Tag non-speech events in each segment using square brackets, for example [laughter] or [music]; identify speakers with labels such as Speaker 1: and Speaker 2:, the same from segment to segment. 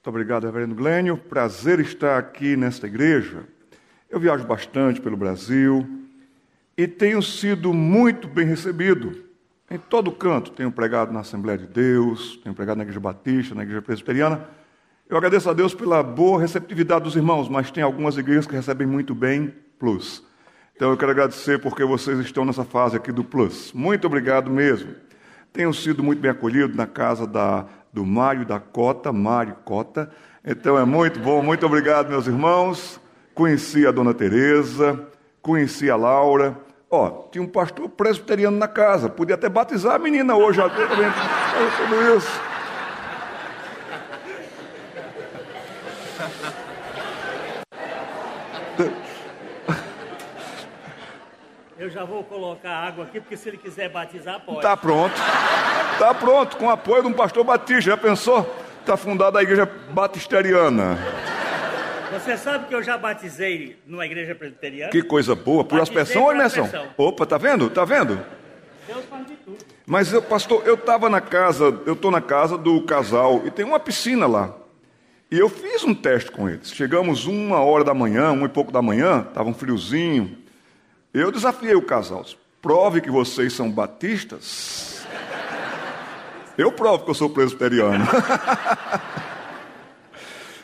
Speaker 1: Muito obrigado, Reverendo Glênio. Prazer estar aqui nesta igreja. Eu viajo bastante pelo Brasil e tenho sido muito bem recebido. Em todo canto, tenho pregado na Assembleia de Deus, tenho pregado na Igreja Batista, na Igreja Presbiteriana. Eu agradeço a Deus pela boa receptividade dos irmãos, mas tem algumas igrejas que recebem muito bem plus. Então eu quero agradecer porque vocês estão nessa fase aqui do plus. Muito obrigado mesmo. Tenho sido muito bem acolhido na casa da, do Mário da Cota, Mário Cota. Então é muito bom, muito obrigado, meus irmãos. Conheci a dona Tereza, conheci a Laura. Ó, tinha um pastor presbiteriano na casa, podia até batizar a menina hoje, tudo isso.
Speaker 2: Eu já vou colocar água aqui, porque se ele quiser batizar, pode.
Speaker 1: Tá pronto. Tá pronto, com o apoio de um pastor batista. Já pensou? Está fundada a igreja batisteriana.
Speaker 2: Você sabe que eu já batizei numa igreja presbiteriana?
Speaker 1: Que coisa boa. Por
Speaker 2: Batizei
Speaker 1: aspersão ou imersão? Opa, tá vendo? Tá vendo?
Speaker 2: Deus faz de tudo.
Speaker 1: Mas, eu, pastor, eu estava na casa, eu estou na casa do casal e tem uma piscina lá. E eu fiz um teste com eles. Chegamos uma hora da manhã, uma e pouco da manhã, estava um friozinho. Eu desafiei o casal. Prove que vocês são batistas. Eu provo que eu sou presbiteriano. [laughs]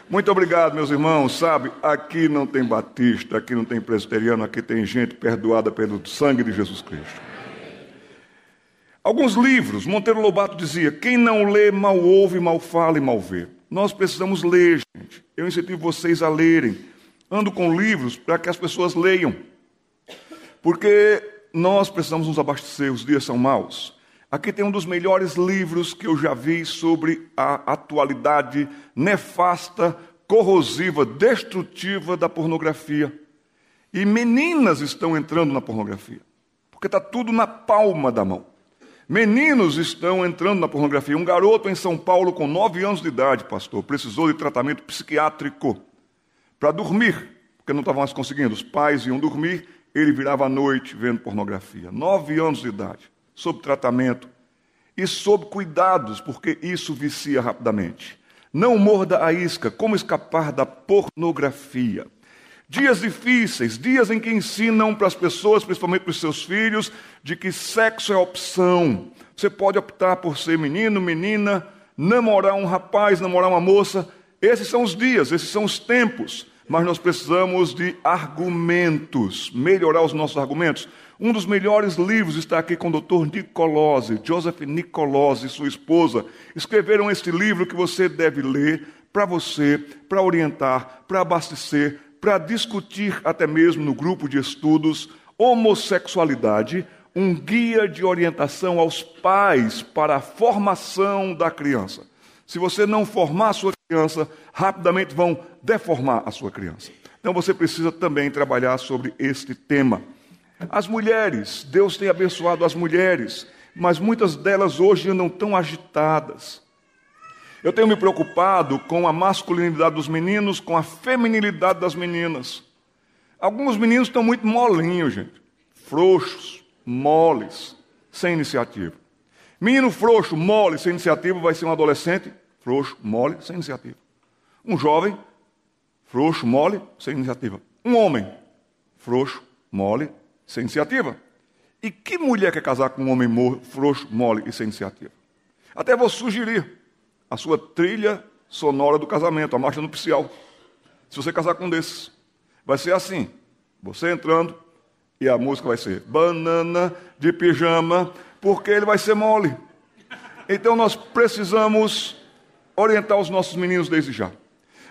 Speaker 1: Muito obrigado, meus irmãos. Sabe, aqui não tem batista, aqui não tem presbiteriano, aqui tem gente perdoada pelo sangue de Jesus Cristo. Alguns livros, Monteiro Lobato dizia: quem não lê, mal ouve, mal fala e mal vê. Nós precisamos ler, gente. Eu incentivo vocês a lerem. Ando com livros para que as pessoas leiam. Porque nós precisamos nos abastecer, os dias são maus. Aqui tem um dos melhores livros que eu já vi sobre a atualidade nefasta, corrosiva, destrutiva da pornografia. E meninas estão entrando na pornografia, porque está tudo na palma da mão. Meninos estão entrando na pornografia. Um garoto em São Paulo com nove anos de idade, pastor, precisou de tratamento psiquiátrico para dormir, porque não estavam mais conseguindo. Os pais iam dormir, ele virava à noite vendo pornografia. Nove anos de idade, sob tratamento e sob cuidados, porque isso vicia rapidamente. Não morda a isca, como escapar da pornografia. Dias difíceis, dias em que ensinam para as pessoas, principalmente para os seus filhos, de que sexo é opção. Você pode optar por ser menino, menina, namorar um rapaz, namorar uma moça. Esses são os dias, esses são os tempos. Mas nós precisamos de argumentos, melhorar os nossos argumentos. Um dos melhores livros está aqui com o Dr. Nicolosi, Joseph Nicolosi e sua esposa. Escreveram este livro que você deve ler para você, para orientar, para abastecer, para discutir até mesmo no grupo de estudos homossexualidade, um guia de orientação aos pais para a formação da criança. Se você não formar a sua criança, rapidamente vão deformar a sua criança. Então você precisa também trabalhar sobre este tema. As mulheres, Deus tem abençoado as mulheres, mas muitas delas hoje andam tão agitadas. Eu tenho me preocupado com a masculinidade dos meninos, com a feminilidade das meninas. Alguns meninos estão muito molinhos, gente. Frouxos, moles, sem iniciativa. Menino frouxo, mole, sem iniciativa, vai ser um adolescente frouxo, mole, sem iniciativa. Um jovem frouxo, mole, sem iniciativa. Um homem frouxo, mole, sem iniciativa. E que mulher quer casar com um homem frouxo, mole e sem iniciativa? Até vou sugerir a sua trilha sonora do casamento, a marcha nupcial. Se você casar com um desses, vai ser assim: você entrando e a música vai ser banana de pijama, porque ele vai ser mole. Então nós precisamos orientar os nossos meninos desde já.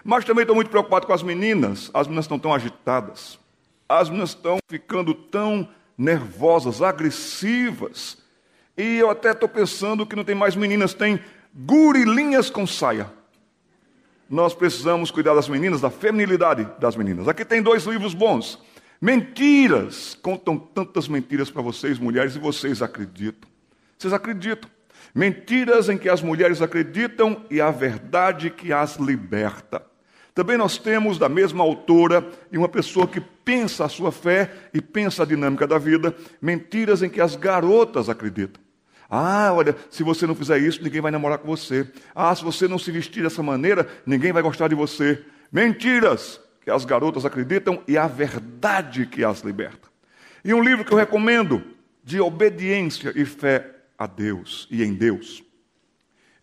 Speaker 1: Mas também estou muito preocupado com as meninas. As meninas estão tão agitadas. As meninas estão ficando tão nervosas, agressivas. E eu até estou pensando que não tem mais meninas, tem gurilinhas com saia. Nós precisamos cuidar das meninas, da feminilidade das meninas. Aqui tem dois livros bons. Mentiras. Contam tantas mentiras para vocês, mulheres, e vocês acreditam. Vocês acreditam. Mentiras em que as mulheres acreditam e a verdade que as liberta. Também nós temos da mesma autora e uma pessoa que pensa a sua fé e pensa a dinâmica da vida, mentiras em que as garotas acreditam. Ah, olha, se você não fizer isso, ninguém vai namorar com você. Ah, se você não se vestir dessa maneira, ninguém vai gostar de você. Mentiras que as garotas acreditam e a verdade que as liberta. E um livro que eu recomendo, de obediência e fé a Deus e em Deus.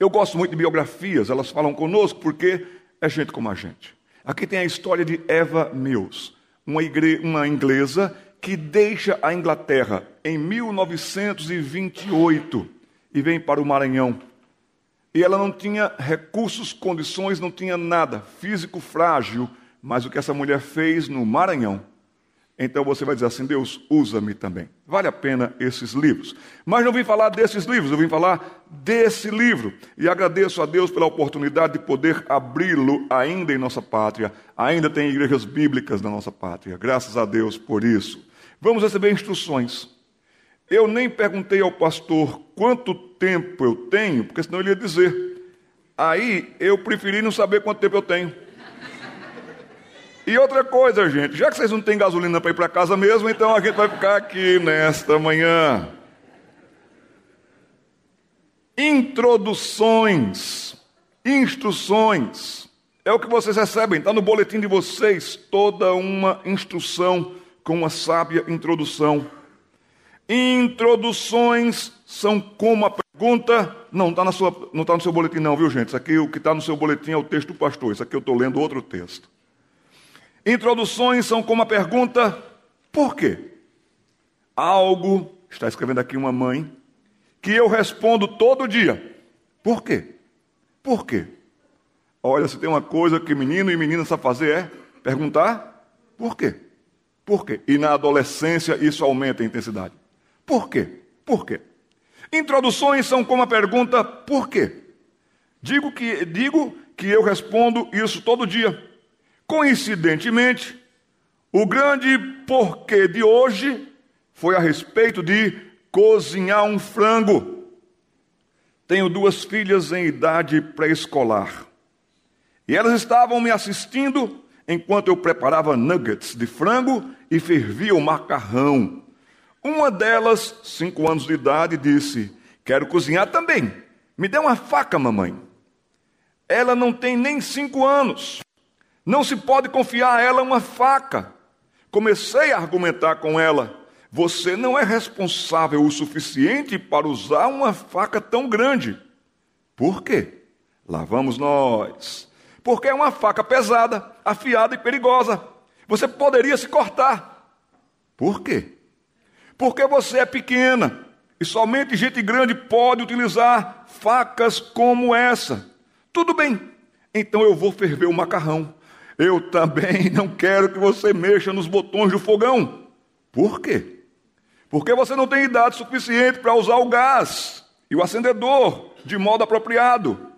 Speaker 1: Eu gosto muito de biografias, elas falam conosco porque é gente como a gente. Aqui tem a história de Eva Mills, uma, igre... uma inglesa que deixa a Inglaterra em 1928 e vem para o Maranhão. E ela não tinha recursos, condições, não tinha nada, físico frágil, mas o que essa mulher fez no Maranhão então você vai dizer assim: Deus, usa-me também. Vale a pena esses livros. Mas não vim falar desses livros, eu vim falar desse livro. E agradeço a Deus pela oportunidade de poder abri-lo ainda em nossa pátria. Ainda tem igrejas bíblicas na nossa pátria. Graças a Deus por isso. Vamos receber instruções. Eu nem perguntei ao pastor quanto tempo eu tenho, porque senão ele ia dizer. Aí eu preferi não saber quanto tempo eu tenho. E outra coisa, gente, já que vocês não têm gasolina para ir para casa mesmo, então a gente vai ficar aqui nesta manhã. Introduções, instruções, é o que vocês recebem, está no boletim de vocês, toda uma instrução com uma sábia introdução. Introduções são como a pergunta. Não está tá no seu boletim, não, viu, gente? Isso aqui, o que está no seu boletim é o texto do pastor. Isso aqui eu estou lendo outro texto. Introduções são como a pergunta: por quê? Algo, está escrevendo aqui uma mãe, que eu respondo todo dia: por quê? Por quê? Olha, se tem uma coisa que menino e menina sabem fazer é perguntar: por quê? Por quê? E na adolescência isso aumenta a intensidade. Por quê? Por quê? Introduções são como a pergunta: por quê? Digo que, digo que eu respondo isso todo dia. Coincidentemente, o grande porquê de hoje foi a respeito de cozinhar um frango. Tenho duas filhas em idade pré-escolar. E elas estavam me assistindo enquanto eu preparava nuggets de frango e fervia o macarrão. Uma delas, cinco anos de idade, disse: Quero cozinhar também. Me dê uma faca, mamãe. Ela não tem nem cinco anos. Não se pode confiar a ela uma faca. Comecei a argumentar com ela. Você não é responsável o suficiente para usar uma faca tão grande. Por quê? Lá vamos nós. Porque é uma faca pesada, afiada e perigosa. Você poderia se cortar. Por quê? Porque você é pequena e somente gente grande pode utilizar facas como essa. Tudo bem, então eu vou ferver o macarrão. Eu também [laughs] não quero que você mexa nos botões do fogão. Por quê? Porque você não tem idade suficiente para usar o gás e o acendedor de modo apropriado.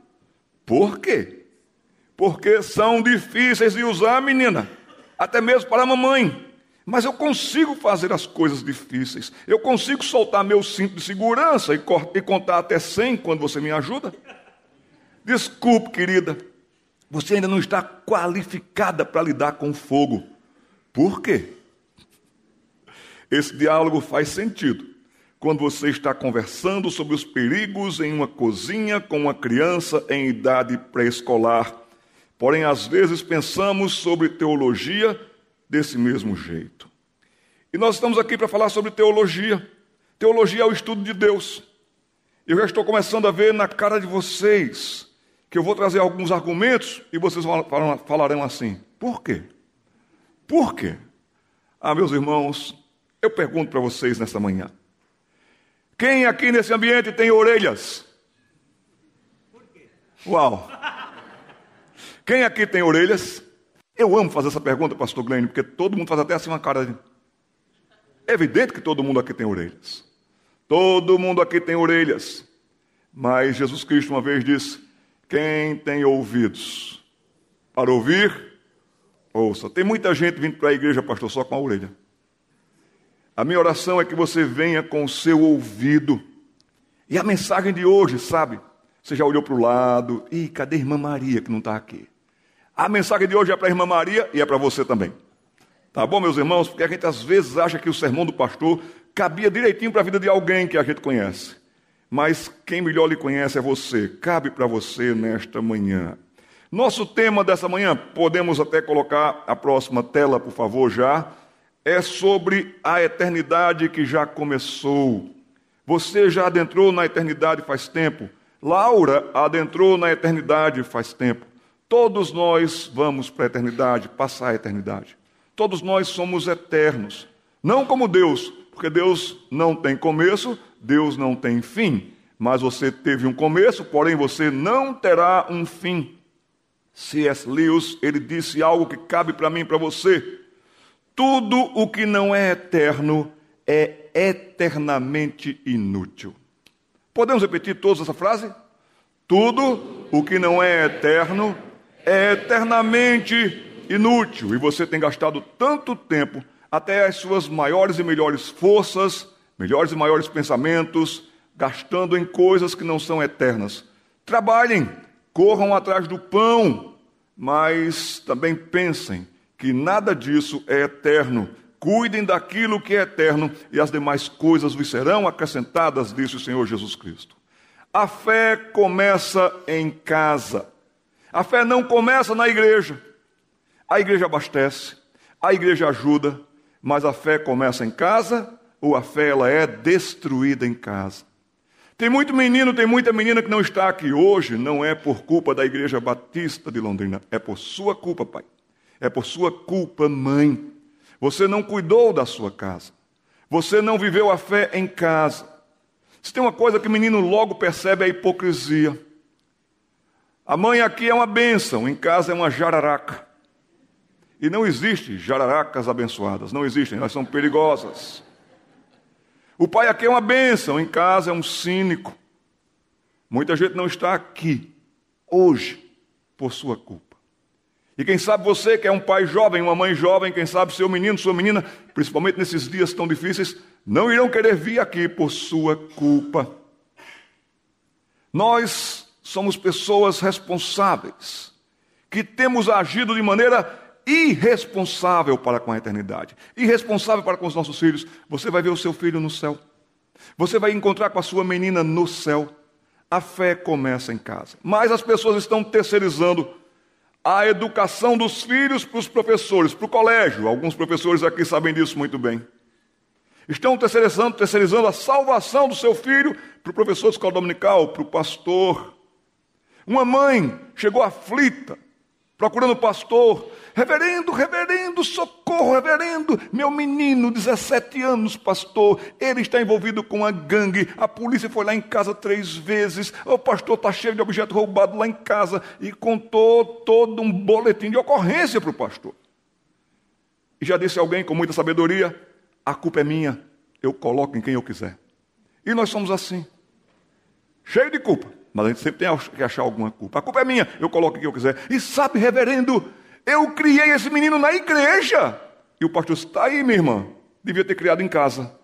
Speaker 1: Por quê? Porque são difíceis de usar, menina, até mesmo para a mamãe. Mas eu consigo fazer as coisas difíceis. Eu consigo soltar meu cinto de segurança e, contar até 100 quando você me ajuda. Desculpe, querida, você ainda não está qualificada para lidar com fogo. Por quê? Esse diálogo faz sentido quando você está conversando sobre os perigos em uma cozinha com uma criança em idade pré-escolar. Porém, às vezes pensamos sobre teologia desse mesmo jeito. E nós estamos aqui para falar sobre teologia. Teologia é o estudo de Deus. Eu já estou começando a ver na cara de vocês que eu vou trazer alguns argumentos e vocês falarão assim: por quê? Por quê? Ah, meus irmãos, eu pergunto para vocês nesta manhã: quem aqui nesse ambiente tem orelhas? Uau! Quem aqui tem orelhas? Eu amo fazer essa pergunta, pastor Glenn, porque todo mundo faz até assim uma cara de. É evidente que todo mundo aqui tem orelhas. Todo mundo aqui tem orelhas. Mas Jesus Cristo uma vez disse: quem tem ouvidos para ouvir, ouça. Tem muita gente vindo para a igreja, pastor, só com a orelha. A minha oração é que você venha com o seu ouvido. E a mensagem de hoje, sabe? Você já olhou para o lado. Ih, cadê a irmã Maria que não está aqui? A mensagem de hoje é para a irmã Maria e é para você também. Tá bom, meus irmãos? Porque a gente às vezes acha que o sermão do pastor cabia direitinho para a vida de alguém que a gente conhece. Mas quem melhor lhe conhece é você. Cabe para você nesta manhã. Nosso tema dessa manhã, podemos até colocar a próxima tela, por favor, já, é sobre a eternidade que já começou. Você já adentrou na eternidade faz tempo. Laura adentrou na eternidade faz tempo. Todos nós vamos para a eternidade, passar a eternidade. Todos nós somos eternos. Não como Deus, porque Deus não tem começo, Deus não tem fim. Mas você teve um começo, porém você não terá um fim. C.S. Lewis, ele disse algo que cabe para mim e para você. Tudo o que não é eterno é eternamente inútil. Podemos repetir toda essa frase? Tudo o que não é eterno é eternamente inútil. E você tem gastado tanto tempo, até as suas maiores e melhores forças, melhores e maiores pensamentos, gastando em coisas que não são eternas. Trabalhem, corram atrás do pão, mas também pensem que nada disso é eterno. Cuidem daquilo que é eterno e as demais coisas vos serão acrescentadas, disse o Senhor Jesus Cristo. A fé começa em casa. A fé não começa na igreja. A igreja abastece, a igreja ajuda, mas a fé começa em casa ou a fé ela é destruída em casa. Tem muito menino, tem muita menina que não está aqui hoje, não é por culpa da Igreja Batista de Londrina, é por sua culpa, pai. É por sua culpa, mãe. Você não cuidou da sua casa. Você não viveu a fé em casa. Se tem uma coisa que o menino logo percebe é a hipocrisia. A mãe aqui é uma bênção, em casa é uma jararaca. E não existe jararacas abençoadas, não existem, elas são perigosas. O pai aqui é uma bênção, em casa é um cínico. Muita gente não está aqui hoje por sua culpa. E quem sabe você que é um pai jovem, uma mãe jovem, quem sabe seu menino, sua menina, principalmente nesses dias tão difíceis, não irão querer vir aqui por sua culpa. Nós somos pessoas responsáveis, que temos agido de maneira irresponsável para com a eternidade, irresponsável para com os nossos filhos. Você vai ver o seu filho no céu, você vai encontrar com a sua menina no céu. A fé começa em casa, mas as pessoas estão terceirizando a educação dos filhos para os professores, para o colégio. Alguns professores aqui sabem disso muito bem. Estão terceirizando, terceirizando a salvação do seu filho para o professor de escola dominical, para o pastor, uma mãe chegou aflita, procurando pastor. Reverendo, reverendo, socorro, reverendo. Meu menino, 17 anos, pastor, ele está envolvido com a gangue. A polícia foi lá em casa três vezes. O pastor está cheio de objeto roubado lá em casa e contou todo um boletim de ocorrência para o pastor. E já disse alguém com muita sabedoria: a culpa é minha, eu coloco em quem eu quiser. E nós somos assim, cheio de culpa. Mas a gente sempre tem que achar alguma culpa. A culpa é minha, eu coloco o que eu quiser. E sabe, reverendo, eu criei esse menino na igreja. E o pastor está aí, minha irmã. Devia ter criado em casa.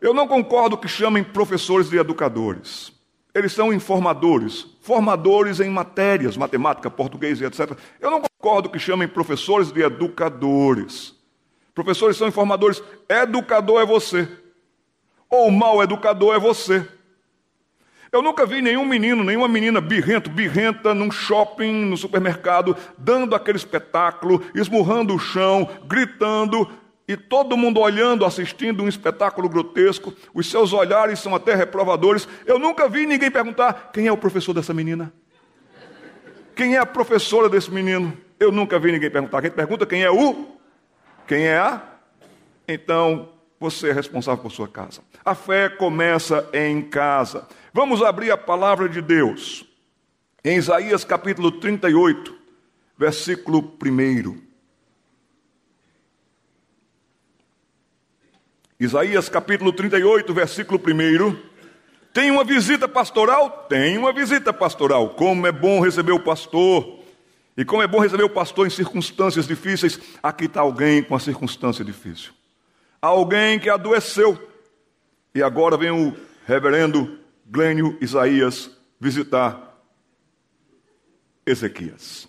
Speaker 1: Eu não concordo que chamem professores de educadores. Eles são informadores, formadores em matérias, matemática, português e etc. Eu não concordo que chamem professores de educadores. Professores são informadores, educador é você ou o mau educador é você. Eu nunca vi nenhum menino, nenhuma menina birrento, birrenta num shopping, no supermercado, dando aquele espetáculo, esmurrando o chão, gritando, e todo mundo olhando, assistindo um espetáculo grotesco, os seus olhares são até reprovadores. Eu nunca vi ninguém perguntar: quem é o professor dessa menina? Quem é a professora desse menino? Eu nunca vi ninguém perguntar. Quem pergunta quem é o? Quem é a? Então, você é responsável por sua casa. A fé começa em casa. Vamos abrir a palavra de Deus. Em Isaías capítulo 38, versículo 1. Isaías capítulo 38, versículo 1. Tem uma visita pastoral? Tem uma visita pastoral. Como é bom receber o pastor. E como é bom receber o pastor em circunstâncias difíceis. Aqui está alguém com a circunstância difícil alguém que adoeceu. E agora vem o reverendo Glênio Isaías visitar Ezequias.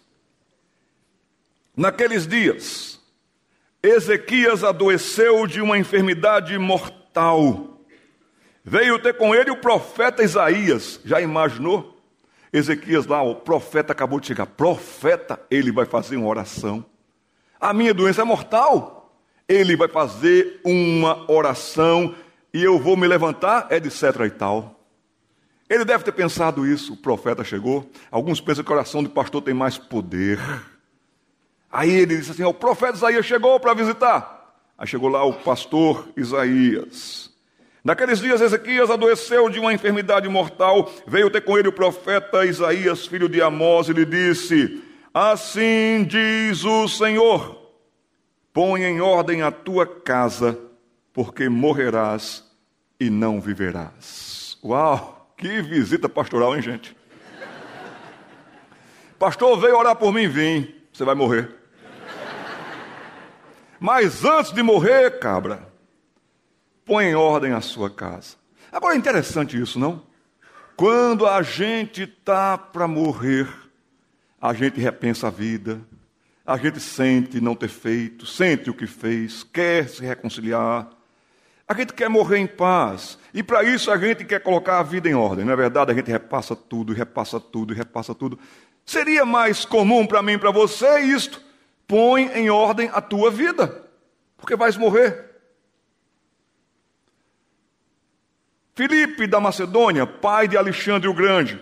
Speaker 1: Naqueles dias, Ezequias adoeceu de uma enfermidade mortal. Veio ter com ele o profeta Isaías. Já imaginou? Ezequias lá, o profeta acabou de chegar. Profeta, ele vai fazer uma oração. A minha doença é mortal. Ele vai fazer uma oração e eu vou me levantar, etc e tal. Ele deve ter pensado isso. O profeta chegou. Alguns pensam que a oração do pastor tem mais poder. Aí ele disse assim: O profeta Isaías chegou para visitar. Aí chegou lá o pastor Isaías. Naqueles dias, Ezequias adoeceu de uma enfermidade mortal. Veio ter com ele o profeta Isaías, filho de Amós, e lhe disse: Assim diz o Senhor: Põe em ordem a tua casa, porque morrerás e não viverás. Uau, que visita pastoral, hein, gente? Pastor veio orar por mim, vim. Você vai morrer. Mas antes de morrer, cabra, põe em ordem a sua casa. Agora é interessante isso, não? Quando a gente está para morrer, a gente repensa a vida, a gente sente não ter feito, sente o que fez, quer se reconciliar. A gente quer morrer em paz. E para isso a gente quer colocar a vida em ordem. Não é verdade? A gente repassa tudo, repassa tudo, repassa tudo. Seria mais comum para mim e para você isto põe em ordem a tua vida, porque vais morrer. Filipe da Macedônia, pai de Alexandre o Grande,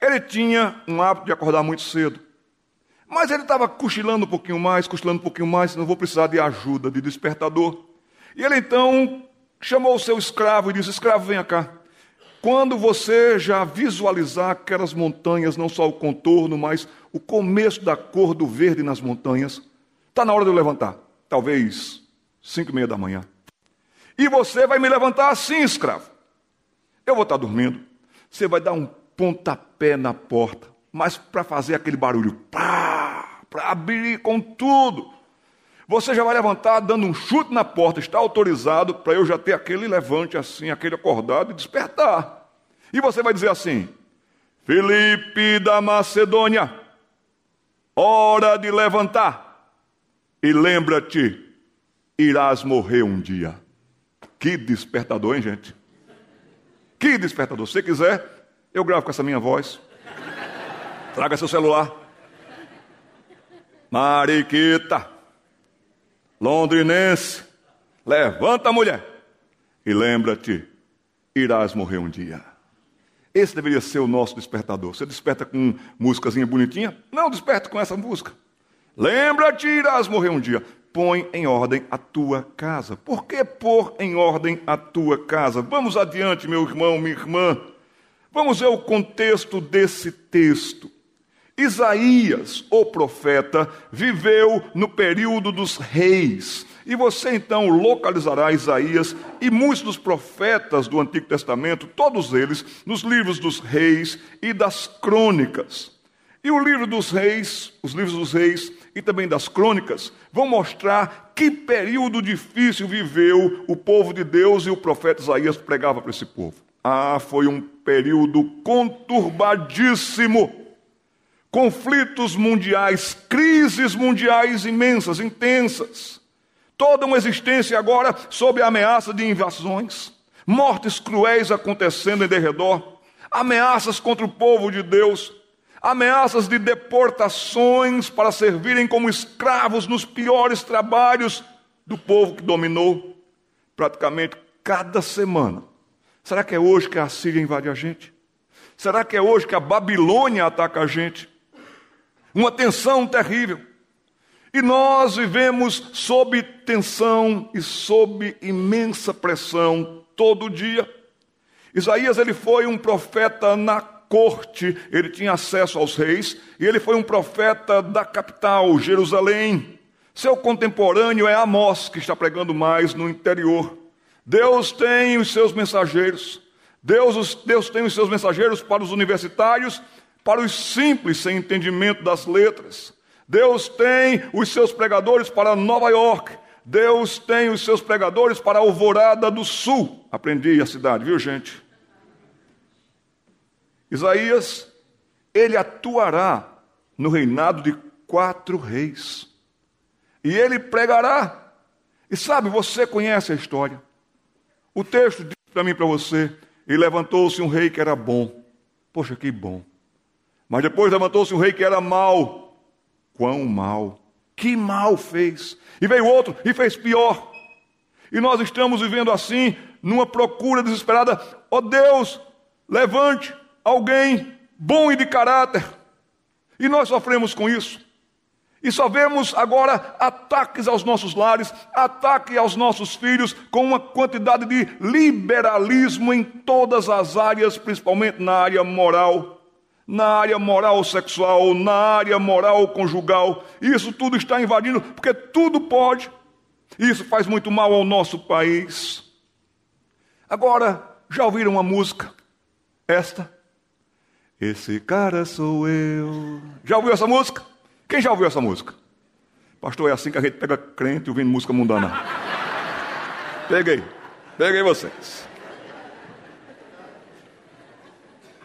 Speaker 1: ele tinha um hábito de acordar muito cedo. Mas ele estava cochilando um pouquinho mais, cochilando um pouquinho mais, não vou precisar de ajuda, de despertador. E ele então chamou o seu escravo e disse: Escravo, venha cá. Quando você já visualizar aquelas montanhas, não só o contorno, mas o começo da cor do verde nas montanhas, está na hora de eu levantar. Talvez cinco e meia da manhã. E você vai me levantar assim, escravo. Eu vou estar dormindo. Você vai dar um pontapé na porta, mas para fazer aquele barulho, para abrir com tudo. Você já vai levantar dando um chute na porta, está autorizado para eu já ter aquele levante assim, aquele acordado e despertar. E você vai dizer assim: Felipe da Macedônia, hora de levantar. E lembra-te, irás morrer um dia. Que despertador, hein, gente? Que despertador. Se quiser, eu gravo com essa minha voz. Traga seu celular. Mariquita londrinense, levanta, mulher, e lembra-te, irás morrer um dia. Esse deveria ser o nosso despertador. Você desperta com músicazinha bonitinha? Não, desperta com essa música. Lembra-te, irás morrer um dia. Põe em ordem a tua casa. Por que pôr em ordem a tua casa? Vamos adiante, meu irmão, minha irmã. Vamos ver o contexto desse texto. Isaías, o profeta, viveu no período dos reis. E você então localizará Isaías e muitos dos profetas do Antigo Testamento, todos eles, nos livros dos reis e das crônicas. E o livro dos reis, os livros dos reis e também das crônicas, vão mostrar que período difícil viveu o povo de Deus e o profeta Isaías pregava para esse povo. Ah, foi um período conturbadíssimo conflitos mundiais, crises mundiais imensas, intensas. Toda uma existência agora sob a ameaça de invasões, mortes cruéis acontecendo em derredor, ameaças contra o povo de Deus, ameaças de deportações para servirem como escravos nos piores trabalhos do povo que dominou praticamente cada semana. Será que é hoje que a Síria invade a gente? Será que é hoje que a Babilônia ataca a gente? Uma tensão terrível. E nós vivemos sob tensão e sob imensa pressão todo dia. Isaías ele foi um profeta na corte, ele tinha acesso aos reis, e ele foi um profeta da capital, Jerusalém. Seu contemporâneo é Amós, que está pregando mais no interior. Deus tem os seus mensageiros. Deus, Deus tem os seus mensageiros para os universitários para os simples sem entendimento das letras. Deus tem os seus pregadores para Nova York. Deus tem os seus pregadores para Alvorada do Sul. Aprendi a cidade, viu, gente? Isaías, ele atuará no reinado de quatro reis. E ele pregará. E sabe, você conhece a história. O texto diz para mim para você: e levantou-se um rei que era bom. Poxa, que bom. Mas depois levantou-se um rei que era mau. Quão mal. Que mal fez. E veio outro e fez pior. E nós estamos vivendo assim, numa procura desesperada. Ó oh Deus, levante alguém bom e de caráter. E nós sofremos com isso. E só vemos agora ataques aos nossos lares, ataque aos nossos filhos, com uma quantidade de liberalismo em todas as áreas, principalmente na área moral, na área moral sexual, na área moral conjugal. Isso tudo está invadindo, porque tudo pode. Isso faz muito mal ao nosso país. Agora, já ouviram uma música? Esta? Esse cara sou eu. Já ouviu essa música? Quem já ouviu essa música? Pastor, é assim que a gente pega crente ouvindo música mundana. Peguei. Peguei vocês.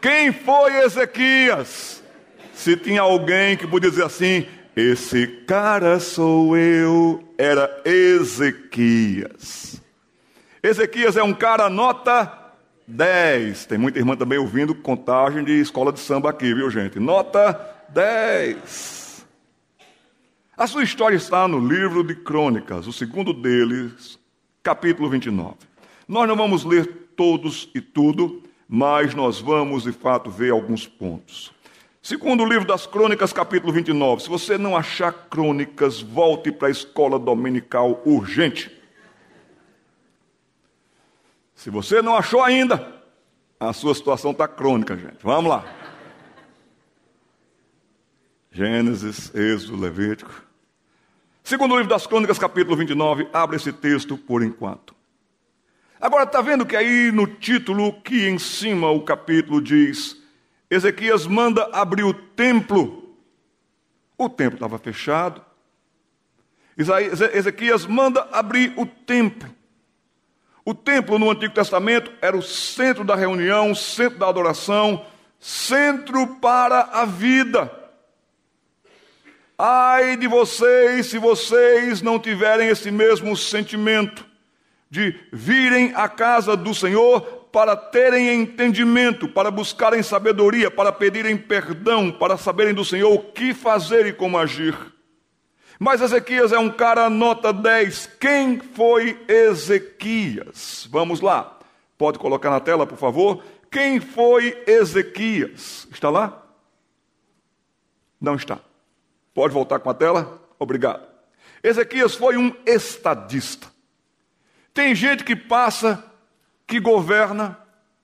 Speaker 1: Quem foi Ezequias? Se tinha alguém que podia dizer assim: esse cara sou eu, era Ezequias. Ezequias é um cara nota 10. Tem muita irmã também ouvindo contagem de escola de samba aqui, viu, gente? Nota 10. A sua história está no livro de Crônicas, o segundo deles, capítulo 29. Nós não vamos ler todos e tudo, mas nós vamos de fato ver alguns pontos. Segundo o livro das Crônicas, capítulo 29. Se você não achar crônicas, volte para a escola dominical urgente. Se você não achou ainda, a sua situação está crônica, gente. Vamos lá. Gênesis, Êxodo, Levítico. Segundo o livro das Crônicas, capítulo 29, abre esse texto por enquanto. Agora, está vendo que aí no título que em cima o capítulo diz: Ezequias manda abrir o templo. O templo estava fechado. Ezequias manda abrir o templo. O templo no Antigo Testamento era o centro da reunião, centro da adoração, centro para a vida. Ai de vocês se vocês não tiverem esse mesmo sentimento de virem à casa do Senhor para terem entendimento, para buscarem sabedoria, para pedirem perdão, para saberem do Senhor o que fazer e como agir. Mas Ezequias é um cara nota 10. Quem foi Ezequias? Vamos lá. Pode colocar na tela, por favor. Quem foi Ezequias? Está lá? Não está. Pode voltar com a tela? Obrigado. Ezequias foi um estadista. Tem gente que passa, que governa,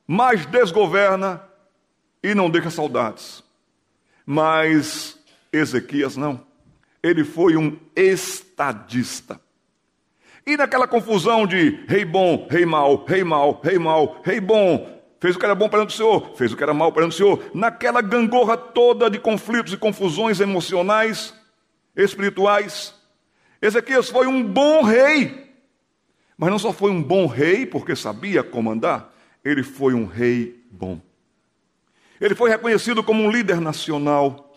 Speaker 1: mas desgoverna e não deixa saudades. Mas Ezequias não ele foi um estadista. E naquela confusão de rei bom, rei mau, rei mau, rei mau, rei bom, fez o que era bom perante o Senhor, fez o que era mal perante o Senhor, naquela gangorra toda de conflitos e confusões emocionais, espirituais, Ezequias foi um bom rei. Mas não só foi um bom rei porque sabia comandar, ele foi um rei bom. Ele foi reconhecido como um líder nacional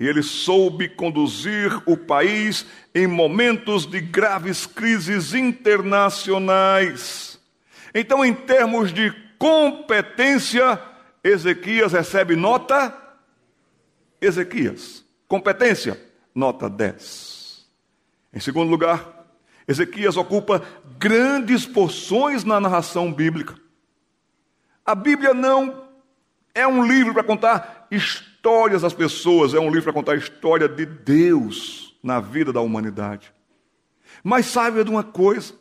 Speaker 1: e ele soube conduzir o país em momentos de graves crises internacionais. Então, em termos de competência, Ezequias recebe nota Ezequias. Competência, nota 10. Em segundo lugar, Ezequias ocupa grandes porções na narração bíblica. A Bíblia não é um livro para contar histórias das pessoas, é um livro para contar a história de Deus na vida da humanidade. Mas saiba de uma coisa: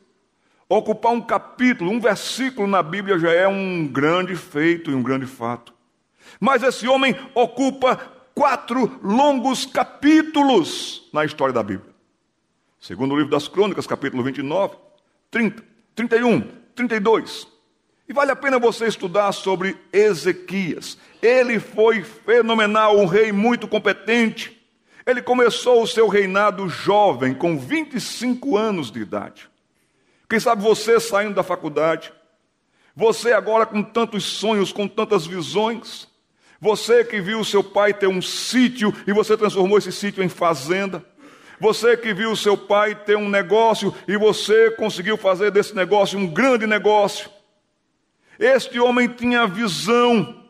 Speaker 1: ocupar um capítulo, um versículo na Bíblia já é um grande feito e um grande fato. Mas esse homem ocupa quatro longos capítulos na história da Bíblia. Segundo o livro das Crônicas, capítulo 29, 30, 31, 32. E vale a pena você estudar sobre Ezequias. Ele foi fenomenal, um rei muito competente. Ele começou o seu reinado jovem, com 25 anos de idade. Quem sabe você saindo da faculdade, você agora com tantos sonhos, com tantas visões, você que viu seu pai ter um sítio e você transformou esse sítio em fazenda. Você que viu seu pai ter um negócio e você conseguiu fazer desse negócio um grande negócio. Este homem tinha visão.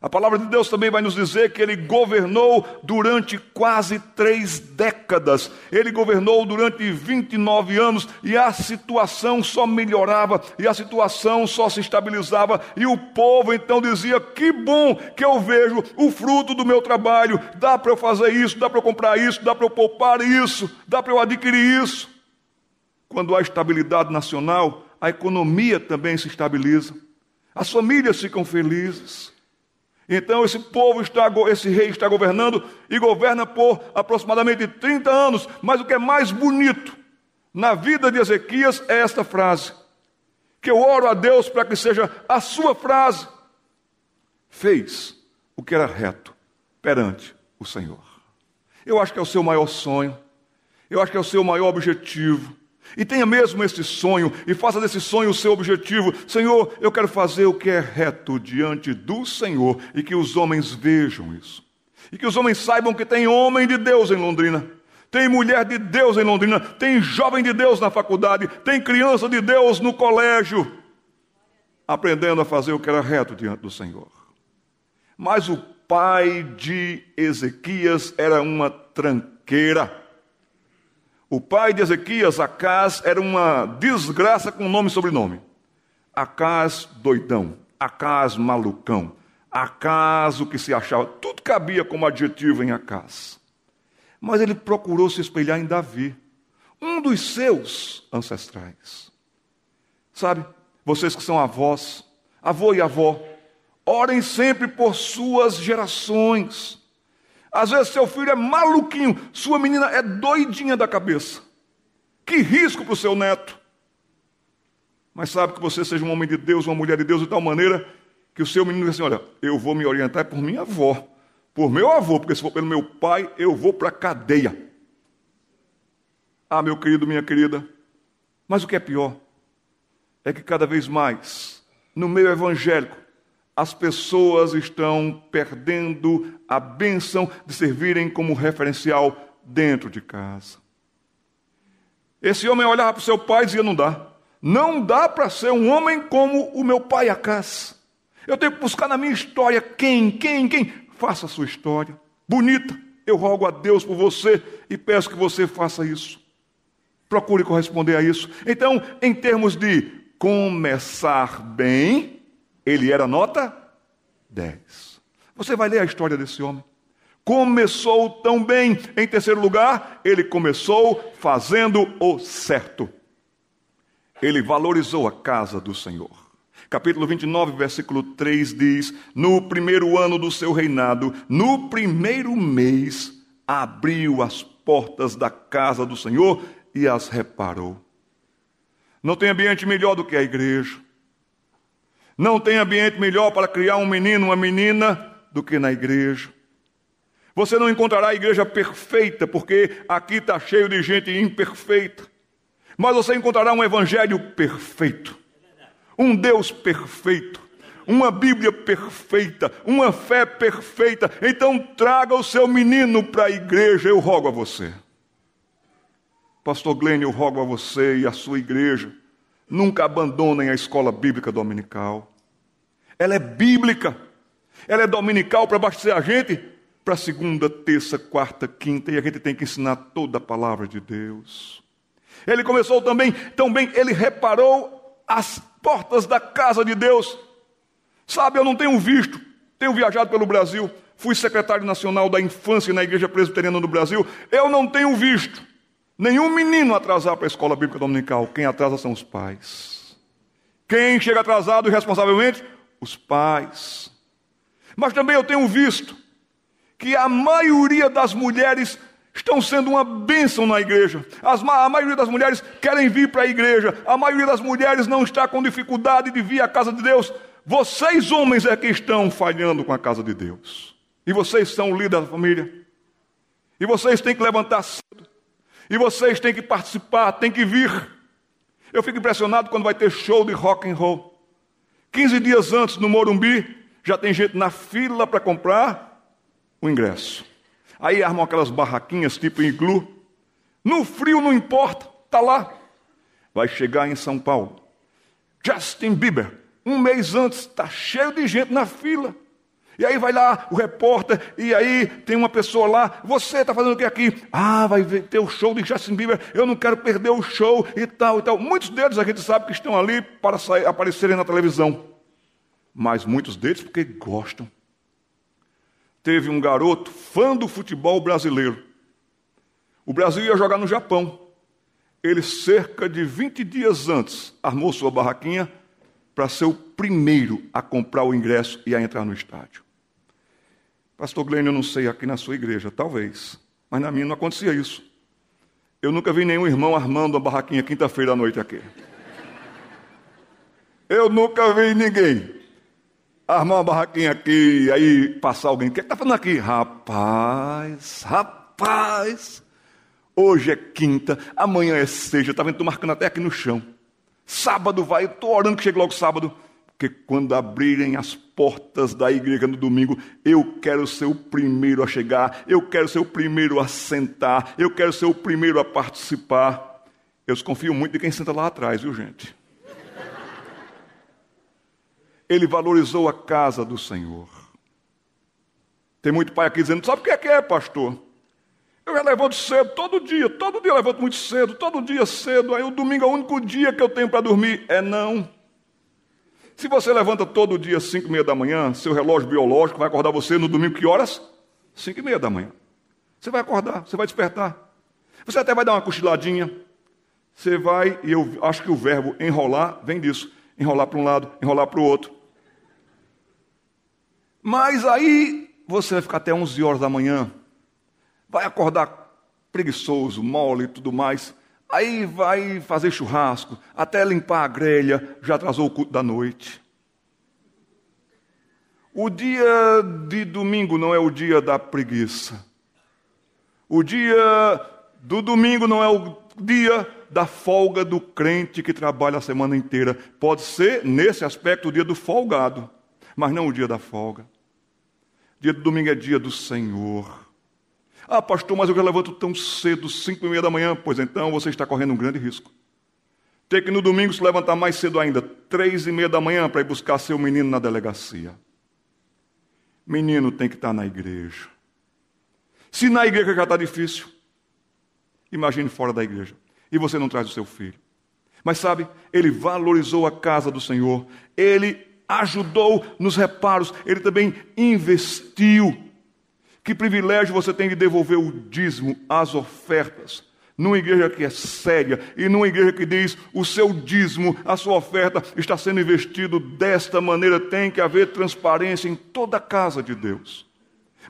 Speaker 1: A palavra de Deus também vai nos dizer que ele governou durante quase três décadas. Ele governou durante 29 anos e a situação só melhorava e a situação só se estabilizava. E o povo então dizia: Que bom que eu vejo o fruto do meu trabalho. Dá para eu fazer isso, dá para eu comprar isso, dá para eu poupar isso, dá para eu adquirir isso. Quando há estabilidade nacional, a economia também se estabiliza. As famílias ficam felizes. Então esse povo está, esse rei está governando e governa por aproximadamente 30 anos. Mas o que é mais bonito na vida de Ezequias é esta frase: que eu oro a Deus para que seja a sua frase. Fez o que era reto perante o Senhor. Eu acho que é o seu maior sonho. Eu acho que é o seu maior objetivo. E tenha mesmo esse sonho e faça desse sonho o seu objetivo. Senhor, eu quero fazer o que é reto diante do Senhor e que os homens vejam isso. E que os homens saibam que tem homem de Deus em Londrina. Tem mulher de Deus em Londrina, tem jovem de Deus na faculdade, tem criança de Deus no colégio, aprendendo a fazer o que era reto diante do Senhor. Mas o pai de Ezequias era uma tranqueira. O pai de Ezequias, Acás, era uma desgraça com nome e sobrenome. Acás doidão, Acás malucão, Acás o que se achava, tudo cabia como adjetivo em Acás. Mas ele procurou se espelhar em Davi, um dos seus ancestrais. Sabe, vocês que são avós, avô e avó, orem sempre por suas gerações. Às vezes seu filho é maluquinho, sua menina é doidinha da cabeça. Que risco para o seu neto. Mas sabe que você seja um homem de Deus, uma mulher de Deus, de tal maneira que o seu menino diz assim: olha, eu vou me orientar por minha avó, por meu avô, porque se for pelo meu pai, eu vou para a cadeia. Ah, meu querido, minha querida, mas o que é pior é que cada vez mais, no meio evangélico, as pessoas estão perdendo a benção de servirem como referencial dentro de casa. Esse homem olhava para o seu pai e dizia: Não dá. Não dá para ser um homem como o meu pai Acas. Eu tenho que buscar na minha história quem, quem, quem. Faça a sua história. Bonita. Eu rogo a Deus por você e peço que você faça isso. Procure corresponder a isso. Então, em termos de começar bem, ele era nota 10. Você vai ler a história desse homem. Começou tão bem. Em terceiro lugar, ele começou fazendo o certo. Ele valorizou a casa do Senhor. Capítulo 29, versículo 3 diz: No primeiro ano do seu reinado, no primeiro mês, abriu as portas da casa do Senhor e as reparou. Não tem ambiente melhor do que a igreja. Não tem ambiente melhor para criar um menino, uma menina, do que na igreja. Você não encontrará a igreja perfeita, porque aqui está cheio de gente imperfeita. Mas você encontrará um evangelho perfeito, um Deus perfeito, uma Bíblia perfeita, uma fé perfeita. Então traga o seu menino para a igreja, eu rogo a você. Pastor Glenn, eu rogo a você e a sua igreja Nunca abandonem a escola bíblica dominical. Ela é bíblica. Ela é dominical para abastecer a gente para segunda, terça, quarta, quinta, e a gente tem que ensinar toda a palavra de Deus. Ele começou também, também ele reparou as portas da casa de Deus. Sabe, eu não tenho visto, tenho viajado pelo Brasil, fui secretário nacional da infância na Igreja Presbiteriana do Brasil, eu não tenho visto Nenhum menino atrasar para a escola bíblica dominical. Quem atrasa são os pais. Quem chega atrasado irresponsavelmente? Os pais. Mas também eu tenho visto que a maioria das mulheres estão sendo uma bênção na igreja. As, a maioria das mulheres querem vir para a igreja. A maioria das mulheres não está com dificuldade de vir à casa de Deus. Vocês, homens, é que estão falhando com a casa de Deus. E vocês são o líder da família. E vocês têm que levantar cedo. E vocês têm que participar, têm que vir. Eu fico impressionado quando vai ter show de rock and roll. 15 dias antes no Morumbi, já tem gente na fila para comprar o ingresso. Aí armam aquelas barraquinhas tipo iglu. No frio não importa, tá lá. Vai chegar em São Paulo. Justin Bieber, Um mês antes, está cheio de gente na fila. E aí vai lá o repórter, e aí tem uma pessoa lá, você está fazendo o que aqui? Ah, vai ter o show de Justin Bieber, eu não quero perder o show e tal e tal. Muitos deles a gente sabe que estão ali para sair, aparecerem na televisão. Mas muitos deles porque gostam. Teve um garoto fã do futebol brasileiro. O Brasil ia jogar no Japão. Ele, cerca de 20 dias antes, armou sua barraquinha para ser o primeiro a comprar o ingresso e a entrar no estádio. Pastor Glenn, eu não sei aqui na sua igreja, talvez, mas na minha não acontecia isso. Eu nunca vi nenhum irmão armando uma barraquinha quinta-feira à noite aqui. Eu nunca vi ninguém armar uma barraquinha aqui, aí passar alguém. O que é está fazendo aqui? Rapaz, rapaz, hoje é quinta, amanhã é sexta? Estou marcando até aqui no chão. Sábado vai, estou orando que chegue logo sábado. Porque quando abrirem as portas da igreja no domingo, eu quero ser o primeiro a chegar, eu quero ser o primeiro a sentar, eu quero ser o primeiro a participar. Eu desconfio muito de quem senta lá atrás, viu, gente? Ele valorizou a casa do Senhor. Tem muito pai aqui dizendo: sabe o que é que é, pastor? Eu já levanto cedo, todo dia, todo dia eu levanto muito cedo, todo dia cedo, aí o domingo é o único dia que eu tenho para dormir. É não. Se você levanta todo dia às 5 e meia da manhã, seu relógio biológico vai acordar você no domingo que horas? 5 e meia da manhã. Você vai acordar, você vai despertar. Você até vai dar uma cochiladinha. Você vai, e eu acho que o verbo enrolar vem disso. Enrolar para um lado, enrolar para o outro. Mas aí você vai ficar até 11 horas da manhã. Vai acordar preguiçoso, mole e tudo mais. Aí vai fazer churrasco, até limpar a grelha, já atrasou o culto da noite. O dia de domingo não é o dia da preguiça. O dia do domingo não é o dia da folga do crente que trabalha a semana inteira. Pode ser, nesse aspecto, o dia do folgado, mas não o dia da folga. Dia do domingo é dia do Senhor. Ah, pastor, mas eu levanto tão cedo, cinco e meia da manhã. Pois então você está correndo um grande risco. Ter que no domingo se levantar mais cedo ainda, três e meia da manhã, para ir buscar seu menino na delegacia. Menino tem que estar na igreja. Se na igreja já está difícil, imagine fora da igreja. E você não traz o seu filho. Mas sabe, ele valorizou a casa do Senhor, ele ajudou nos reparos, ele também investiu que privilégio você tem de devolver o dízimo, as ofertas, numa igreja que é séria e numa igreja que diz o seu dízimo, a sua oferta está sendo investido desta maneira, tem que haver transparência em toda a casa de Deus.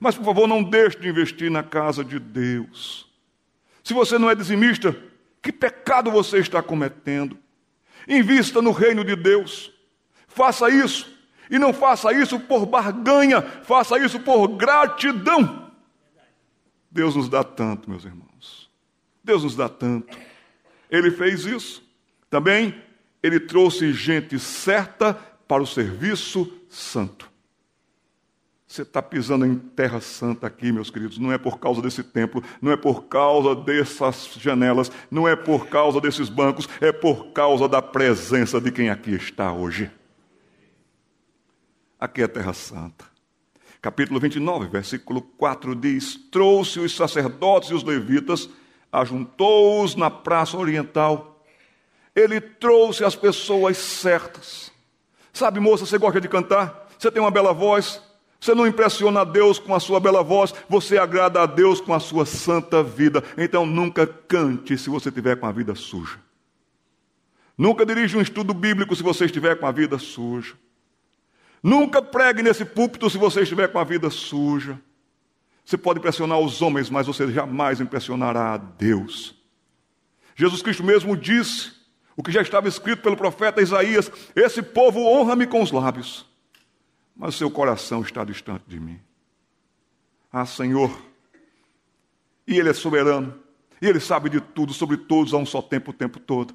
Speaker 1: Mas por favor, não deixe de investir na casa de Deus. Se você não é dizimista, que pecado você está cometendo? Invista no reino de Deus. Faça isso e não faça isso por barganha, faça isso por gratidão. Deus nos dá tanto, meus irmãos. Deus nos dá tanto. Ele fez isso. Também ele trouxe gente certa para o serviço santo. Você está pisando em terra santa aqui, meus queridos. Não é por causa desse templo, não é por causa dessas janelas, não é por causa desses bancos, é por causa da presença de quem aqui está hoje. Aqui é a Terra Santa. Capítulo 29, versículo 4 diz: Trouxe os sacerdotes e os levitas, ajuntou-os na praça oriental. Ele trouxe as pessoas certas. Sabe, moça, você gosta de cantar? Você tem uma bela voz? Você não impressiona a Deus com a sua bela voz, você agrada a Deus com a sua santa vida. Então nunca cante se você estiver com a vida suja. Nunca dirija um estudo bíblico se você estiver com a vida suja. Nunca pregue nesse púlpito se você estiver com a vida suja. Você pode impressionar os homens, mas você jamais impressionará a Deus. Jesus Cristo mesmo disse o que já estava escrito pelo profeta Isaías: Esse povo honra-me com os lábios, mas seu coração está distante de mim. Ah, Senhor, e Ele é soberano, e Ele sabe de tudo, sobre todos, a um só tempo, o tempo todo.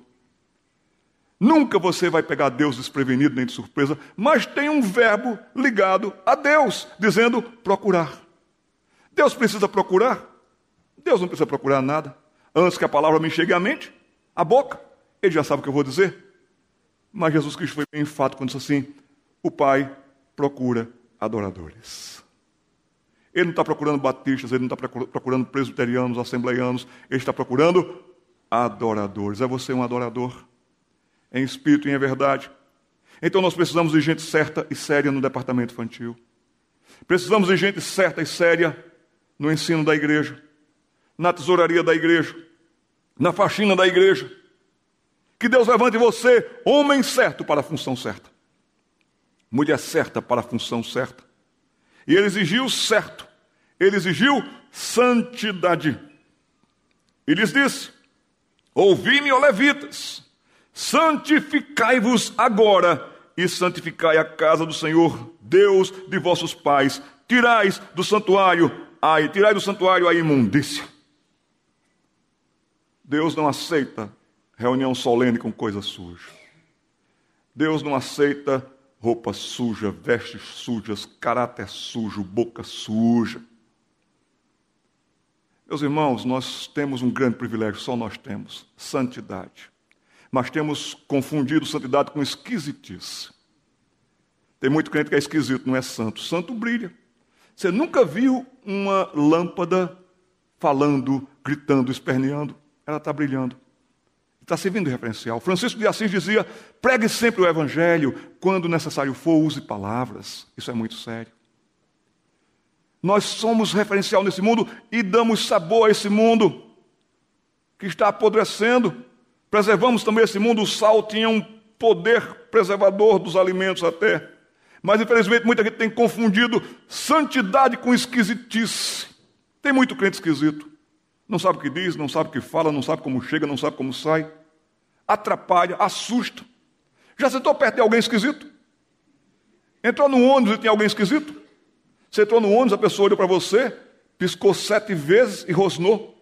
Speaker 1: Nunca você vai pegar Deus desprevenido nem de surpresa, mas tem um verbo ligado a Deus, dizendo procurar. Deus precisa procurar? Deus não precisa procurar nada. Antes que a palavra me chegue à mente, à boca, ele já sabe o que eu vou dizer. Mas Jesus Cristo foi bem enfático quando disse assim: o Pai procura adoradores. Ele não está procurando batistas, ele não está procurando presbiterianos, assembleianos, ele está procurando adoradores. É você um adorador? Em espírito e em verdade. Então nós precisamos de gente certa e séria no departamento infantil. Precisamos de gente certa e séria no ensino da igreja, na tesouraria da igreja, na faxina da igreja. Que Deus levante você, homem certo, para a função certa, mulher certa para a função certa. E ele exigiu certo, ele exigiu santidade. E lhes disse: Ouvi-me, ó levitas, santificai-vos agora e santificai a casa do Senhor, Deus de vossos pais. Tirais do santuário, ai, tirai do santuário a imundícia. Deus não aceita reunião solene com coisa suja. Deus não aceita roupa suja, vestes sujas, caráter sujo, boca suja. Meus irmãos, nós temos um grande privilégio, só nós temos: santidade mas temos confundido santidade com esquisitice. Tem muito crente que é esquisito, não é santo. Santo brilha. Você nunca viu uma lâmpada falando, gritando, esperneando? Ela está brilhando. Está servindo de referencial. Francisco de Assis dizia: pregue sempre o evangelho, quando necessário for, use palavras. Isso é muito sério. Nós somos referencial nesse mundo e damos sabor a esse mundo que está apodrecendo. Preservamos também esse mundo, o sal tinha um poder preservador dos alimentos até. Mas infelizmente muita gente tem confundido santidade com esquisitice. Tem muito crente esquisito. Não sabe o que diz, não sabe o que fala, não sabe como chega, não sabe como sai. Atrapalha, assusta. Já sentou perto de alguém esquisito? Entrou no ônibus e tem alguém esquisito? Você entrou no ônibus, a pessoa olhou para você, piscou sete vezes e rosnou.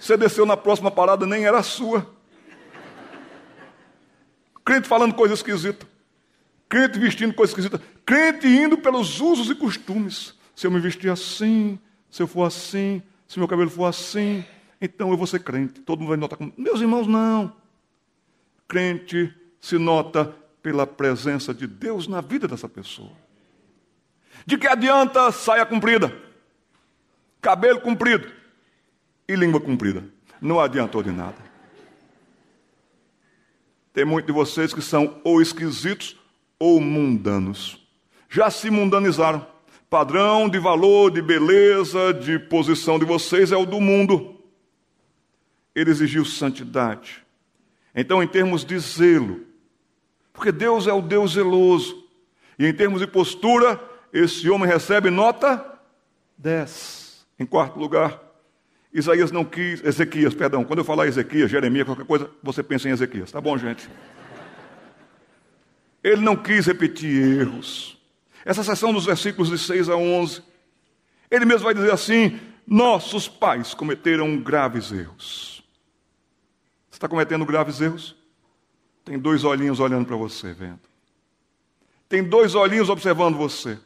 Speaker 1: Você desceu na próxima parada, nem era sua. Crente falando coisa esquisita. Crente vestindo coisa esquisita. Crente indo pelos usos e costumes. Se eu me vestir assim, se eu for assim, se meu cabelo for assim, então eu vou ser crente. Todo mundo vai notar como. Meus irmãos, não. Crente se nota pela presença de Deus na vida dessa pessoa. De que adianta saia comprida, cabelo comprido, e língua comprida. Não adiantou de nada. Tem muitos de vocês que são ou esquisitos ou mundanos. Já se mundanizaram. Padrão de valor, de beleza, de posição de vocês é o do mundo. Ele exigiu santidade. Então, em termos de zelo, porque Deus é o Deus zeloso. E em termos de postura, esse homem recebe nota 10. Em quarto lugar, Isaías não quis, Ezequias, perdão, quando eu falar Ezequias, Jeremias, qualquer coisa, você pensa em Ezequias, tá bom, gente? Ele não quis repetir erros. Essa seção dos versículos de 6 a 11, ele mesmo vai dizer assim: Nossos pais cometeram graves erros. Você está cometendo graves erros? Tem dois olhinhos olhando para você, vendo. Tem dois olhinhos observando você.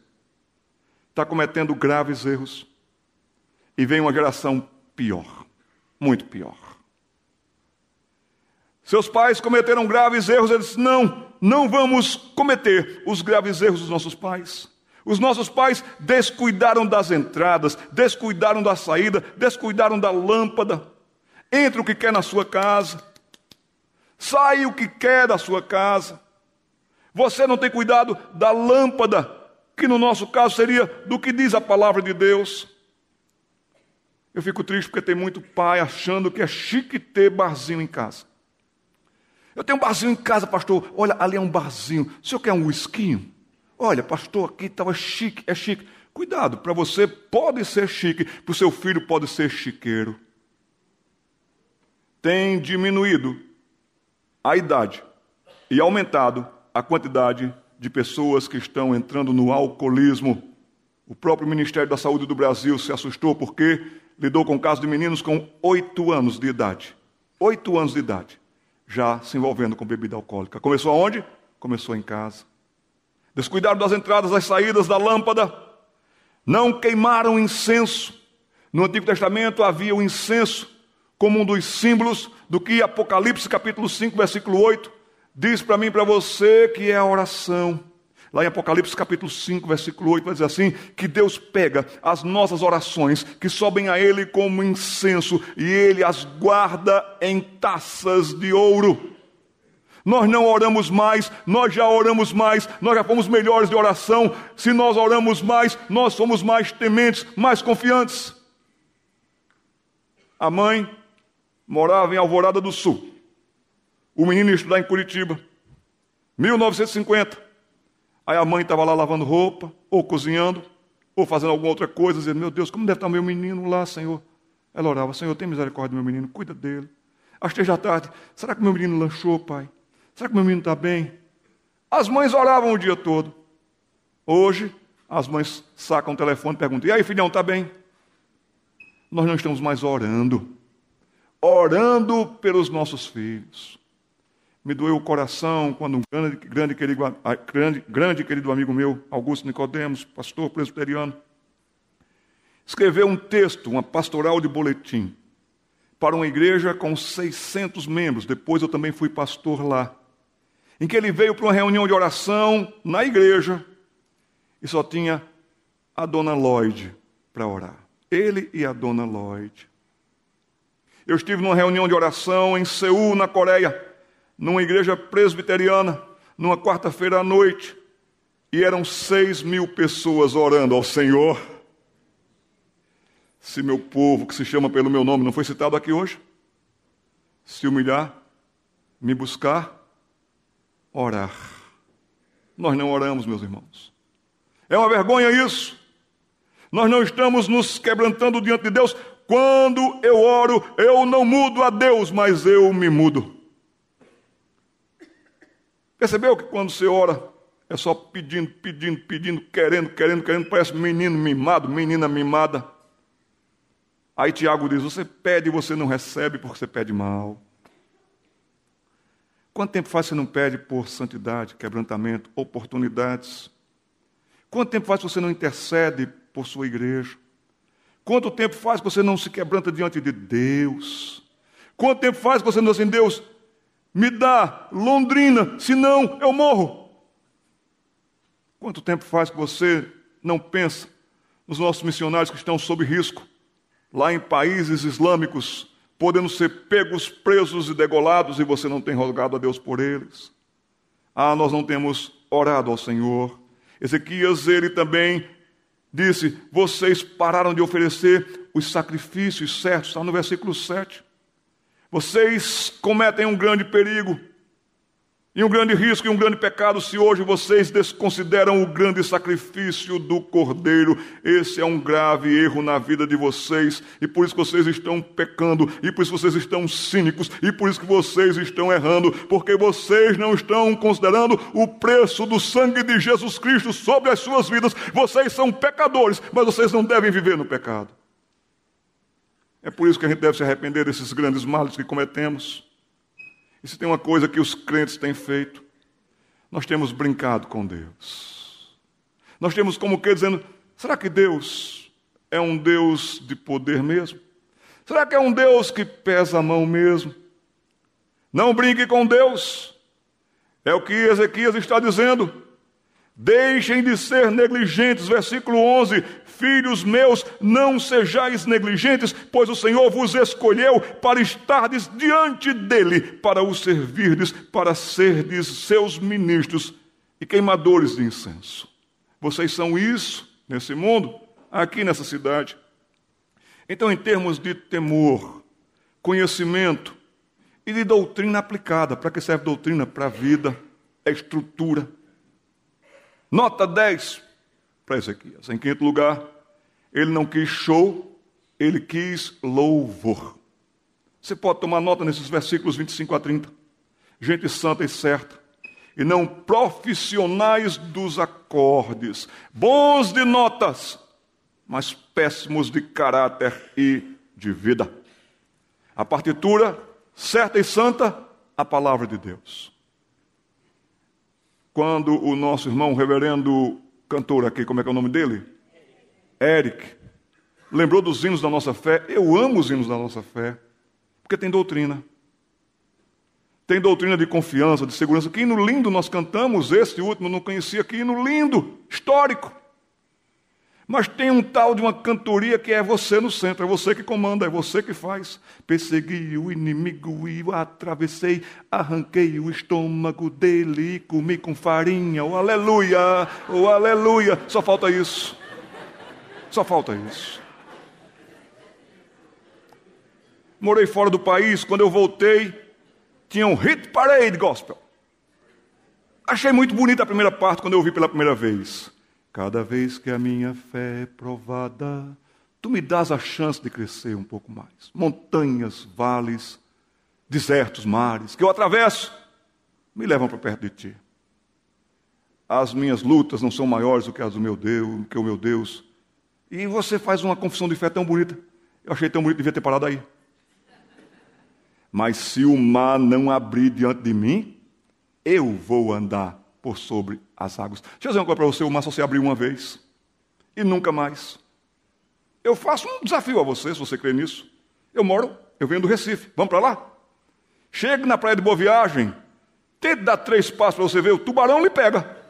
Speaker 1: Está cometendo graves erros. E vem uma geração pior, muito pior. Seus pais cometeram graves erros, eles não, não vamos cometer os graves erros dos nossos pais. Os nossos pais descuidaram das entradas, descuidaram da saída, descuidaram da lâmpada. Entre o que quer na sua casa, sai o que quer da sua casa. Você não tem cuidado da lâmpada, que no nosso caso seria do que diz a palavra de Deus. Eu fico triste porque tem muito pai achando que é chique ter barzinho em casa. Eu tenho um barzinho em casa, pastor. Olha, ali é um barzinho. O senhor quer um whisky? Olha, pastor, aqui estava chique, é chique. Cuidado, para você pode ser chique, para o seu filho pode ser chiqueiro. Tem diminuído a idade e aumentado a quantidade de pessoas que estão entrando no alcoolismo. O próprio Ministério da Saúde do Brasil se assustou porque lidou com o caso de meninos com oito anos de idade. Oito anos de idade, já se envolvendo com bebida alcoólica. Começou aonde? Começou em casa. Descuidaram das entradas, das saídas da lâmpada. Não queimaram incenso. No Antigo Testamento havia o incenso como um dos símbolos do que Apocalipse capítulo 5, versículo 8 diz para mim e para você que é a oração. Lá em Apocalipse capítulo 5, versículo 8, vai dizer assim: que Deus pega as nossas orações que sobem a Ele como incenso e Ele as guarda em taças de ouro. Nós não oramos mais, nós já oramos mais, nós já fomos melhores de oração. Se nós oramos mais, nós somos mais tementes, mais confiantes. A mãe morava em Alvorada do Sul. O menino ia estudar em Curitiba. 1950. Aí a mãe estava lá lavando roupa, ou cozinhando, ou fazendo alguma outra coisa, dizendo: Meu Deus, como deve estar meu menino lá, Senhor? Ela orava: Senhor, tem misericórdia do meu menino, cuida dele. Às três da tarde, será que meu menino lanchou, pai? Será que meu menino está bem? As mães oravam o dia todo. Hoje, as mães sacam o telefone e perguntam: E aí, filhão, está bem? Nós não estamos mais orando. Orando pelos nossos filhos. Me doeu o coração quando um grande, grande, querido, grande, grande querido amigo meu, Augusto Nicodemos, pastor presbiteriano, escreveu um texto, uma pastoral de boletim, para uma igreja com 600 membros. Depois eu também fui pastor lá em que ele veio para uma reunião de oração na igreja e só tinha a dona Lloyd para orar. Ele e a dona Lloyd. Eu estive numa reunião de oração em Seul, na Coreia, numa igreja presbiteriana, numa quarta-feira à noite, e eram seis mil pessoas orando ao Senhor. Se meu povo, que se chama pelo meu nome, não foi citado aqui hoje, se humilhar, me buscar orar. Nós não oramos, meus irmãos. É uma vergonha isso. Nós não estamos nos quebrantando diante de Deus. Quando eu oro, eu não mudo a Deus, mas eu me mudo. Percebeu que quando você ora, é só pedindo, pedindo, pedindo, querendo, querendo, querendo, parece menino mimado, menina mimada. Aí Tiago diz: Você pede e você não recebe porque você pede mal. Quanto tempo faz você não pede por santidade, quebrantamento, oportunidades? Quanto tempo faz você não intercede por sua igreja? Quanto tempo faz que você não se quebranta diante de Deus? Quanto tempo faz que você não diz assim, Deus, me dá Londrina, senão eu morro? Quanto tempo faz que você não pensa nos nossos missionários que estão sob risco, lá em países islâmicos, podendo ser pegos, presos e degolados, e você não tem rogado a Deus por eles. Ah, nós não temos orado ao Senhor. Ezequias, ele também disse: Vocês pararam de oferecer os sacrifícios certos, está no versículo 7. Vocês cometem um grande perigo. E um grande risco e um grande pecado se hoje vocês desconsideram o grande sacrifício do Cordeiro. Esse é um grave erro na vida de vocês, e por isso vocês estão pecando, e por isso vocês estão cínicos, e por isso que vocês estão errando, porque vocês não estão considerando o preço do sangue de Jesus Cristo sobre as suas vidas. Vocês são pecadores, mas vocês não devem viver no pecado. É por isso que a gente deve se arrepender desses grandes males que cometemos. E se tem uma coisa que os crentes têm feito, nós temos brincado com Deus. Nós temos como que dizendo: será que Deus é um Deus de poder mesmo? Será que é um Deus que pesa a mão mesmo? Não brinque com Deus. É o que Ezequias está dizendo. Deixem de ser negligentes, versículo 11. Filhos meus, não sejais negligentes, pois o Senhor vos escolheu para estardes diante dele, para o servirdes, para serdes seus ministros e queimadores de incenso. Vocês são isso nesse mundo, aqui nessa cidade. Então, em termos de temor, conhecimento e de doutrina aplicada, para que serve doutrina? Para a vida, é estrutura Nota 10 para Ezequias. Em quinto lugar, ele não quis show, ele quis louvor. Você pode tomar nota nesses versículos 25 a 30. Gente santa e certa, e não profissionais dos acordes, bons de notas, mas péssimos de caráter e de vida. A partitura certa e santa, a palavra de Deus quando o nosso irmão, o reverendo cantor aqui, como é que é o nome dele? Eric, lembrou dos hinos da nossa fé. Eu amo os hinos da nossa fé, porque tem doutrina. Tem doutrina de confiança, de segurança. Que hino lindo nós cantamos, este último, não conhecia, que hino lindo, histórico. Mas tem um tal de uma cantoria que é você no centro, é você que comanda, é você que faz. Persegui o inimigo e o atravessei, arranquei o estômago dele e comi com farinha. Oh aleluia, oh aleluia. Só falta isso. Só falta isso. Morei fora do país, quando eu voltei, tinha um hit parade gospel. Achei muito bonita a primeira parte quando eu ouvi pela primeira vez. Cada vez que a minha fé é provada, tu me dás a chance de crescer um pouco mais. Montanhas, vales, desertos, mares, que eu atravesso, me levam para perto de ti. As minhas lutas não são maiores do que as do meu Deus, que o meu Deus. E você faz uma confissão de fé tão bonita. Eu achei tão bonito, devia ter parado aí. Mas se o mar não abrir diante de mim, eu vou andar por sobre as águas. Deixa eu dizer uma coisa para você: o mar só se abriu uma vez e nunca mais. Eu faço um desafio a você, se você crê nisso. Eu moro, eu venho do Recife, vamos para lá? Chegue na praia de Boa Viagem, tente dar três passos para você ver, o tubarão lhe pega.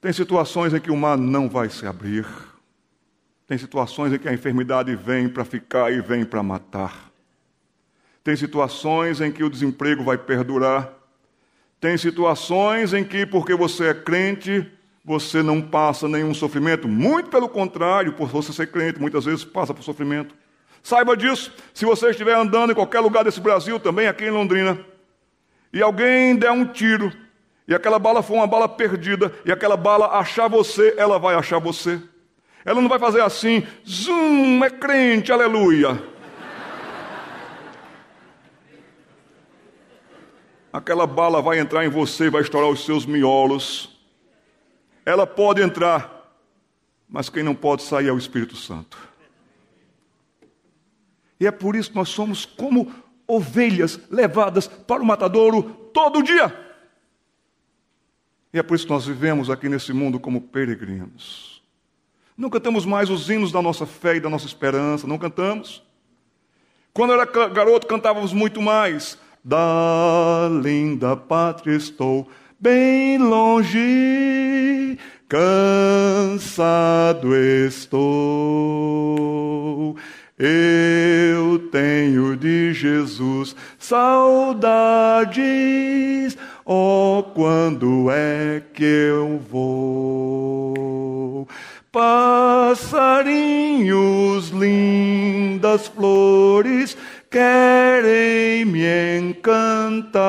Speaker 1: Tem situações em que o mar não vai se abrir. Tem situações em que a enfermidade vem para ficar e vem para matar. Tem situações em que o desemprego vai perdurar. Tem situações em que, porque você é crente, você não passa nenhum sofrimento. Muito pelo contrário, por você ser crente, muitas vezes passa por sofrimento. Saiba disso. Se você estiver andando em qualquer lugar desse Brasil, também aqui em Londrina, e alguém der um tiro, e aquela bala for uma bala perdida, e aquela bala achar você, ela vai achar você. Ela não vai fazer assim, zum, é crente, aleluia. Aquela bala vai entrar em você, vai estourar os seus miolos. Ela pode entrar, mas quem não pode sair é o Espírito Santo. E é por isso que nós somos como ovelhas levadas para o matadouro todo dia. E é por isso que nós vivemos aqui nesse mundo como peregrinos. Não cantamos mais os hinos da nossa fé e da nossa esperança, não cantamos. Quando eu era garoto, cantávamos muito mais. Da linda pátria estou bem longe, cansado estou. Eu tenho de Jesus saudades, oh, quando é que eu vou? Passarinhos, lindas flores, querem me encantar.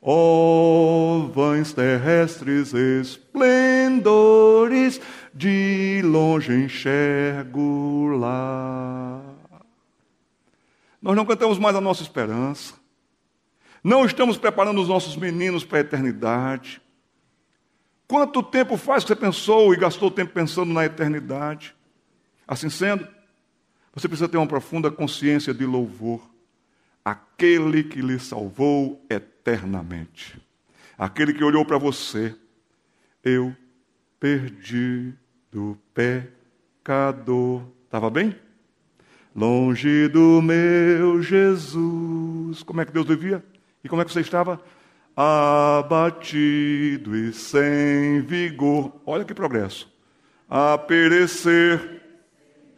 Speaker 1: Ó oh, vães terrestres esplendores, de longe enxergo lá. Nós não cantamos mais a nossa esperança. Não estamos preparando os nossos meninos para a eternidade. Quanto tempo faz que você pensou e gastou tempo pensando na eternidade? Assim sendo, você precisa ter uma profunda consciência de louvor. Aquele que lhe salvou eternamente. Aquele que olhou para você. Eu perdi do pecador. Estava bem? Longe do meu Jesus. Como é que Deus vivia? E como é que você estava? Abatido e sem vigor. Olha que progresso. A perecer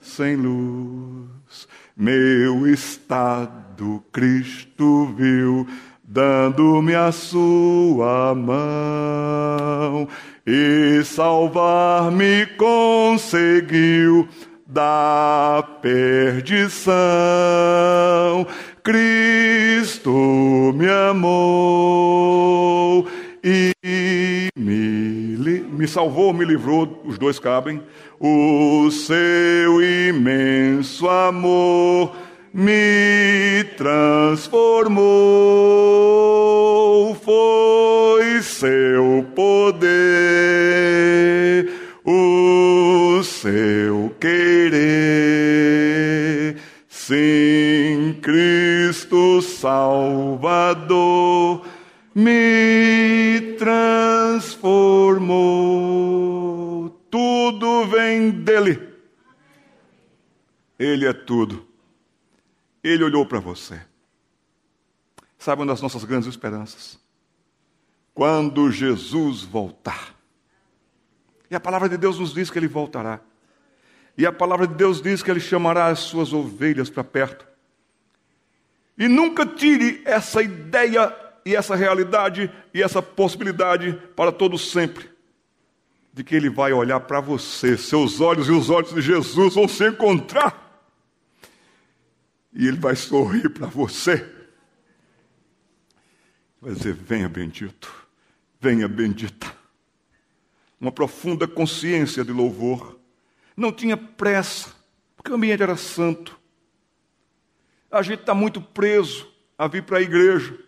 Speaker 1: sem luz. Meu estado Cristo viu, dando-me a sua mão, e salvar-me conseguiu da perdição. Cristo me amou salvou, me livrou, os dois cabem. O seu imenso amor me transformou, foi seu poder, o seu querer, sim, Cristo Salvador me transformou dele. Ele é tudo. Ele olhou para você. Sabe uma das nossas grandes esperanças? Quando Jesus voltar. E a palavra de Deus nos diz que ele voltará. E a palavra de Deus diz que ele chamará as suas ovelhas para perto. E nunca tire essa ideia e essa realidade e essa possibilidade para todo sempre de que ele vai olhar para você, seus olhos e os olhos de Jesus vão se encontrar. E ele vai sorrir para você. Vai dizer: Venha, bendito, venha, bendita. Uma profunda consciência de louvor. Não tinha pressa, porque o ambiente era santo. A gente está muito preso a vir para a igreja.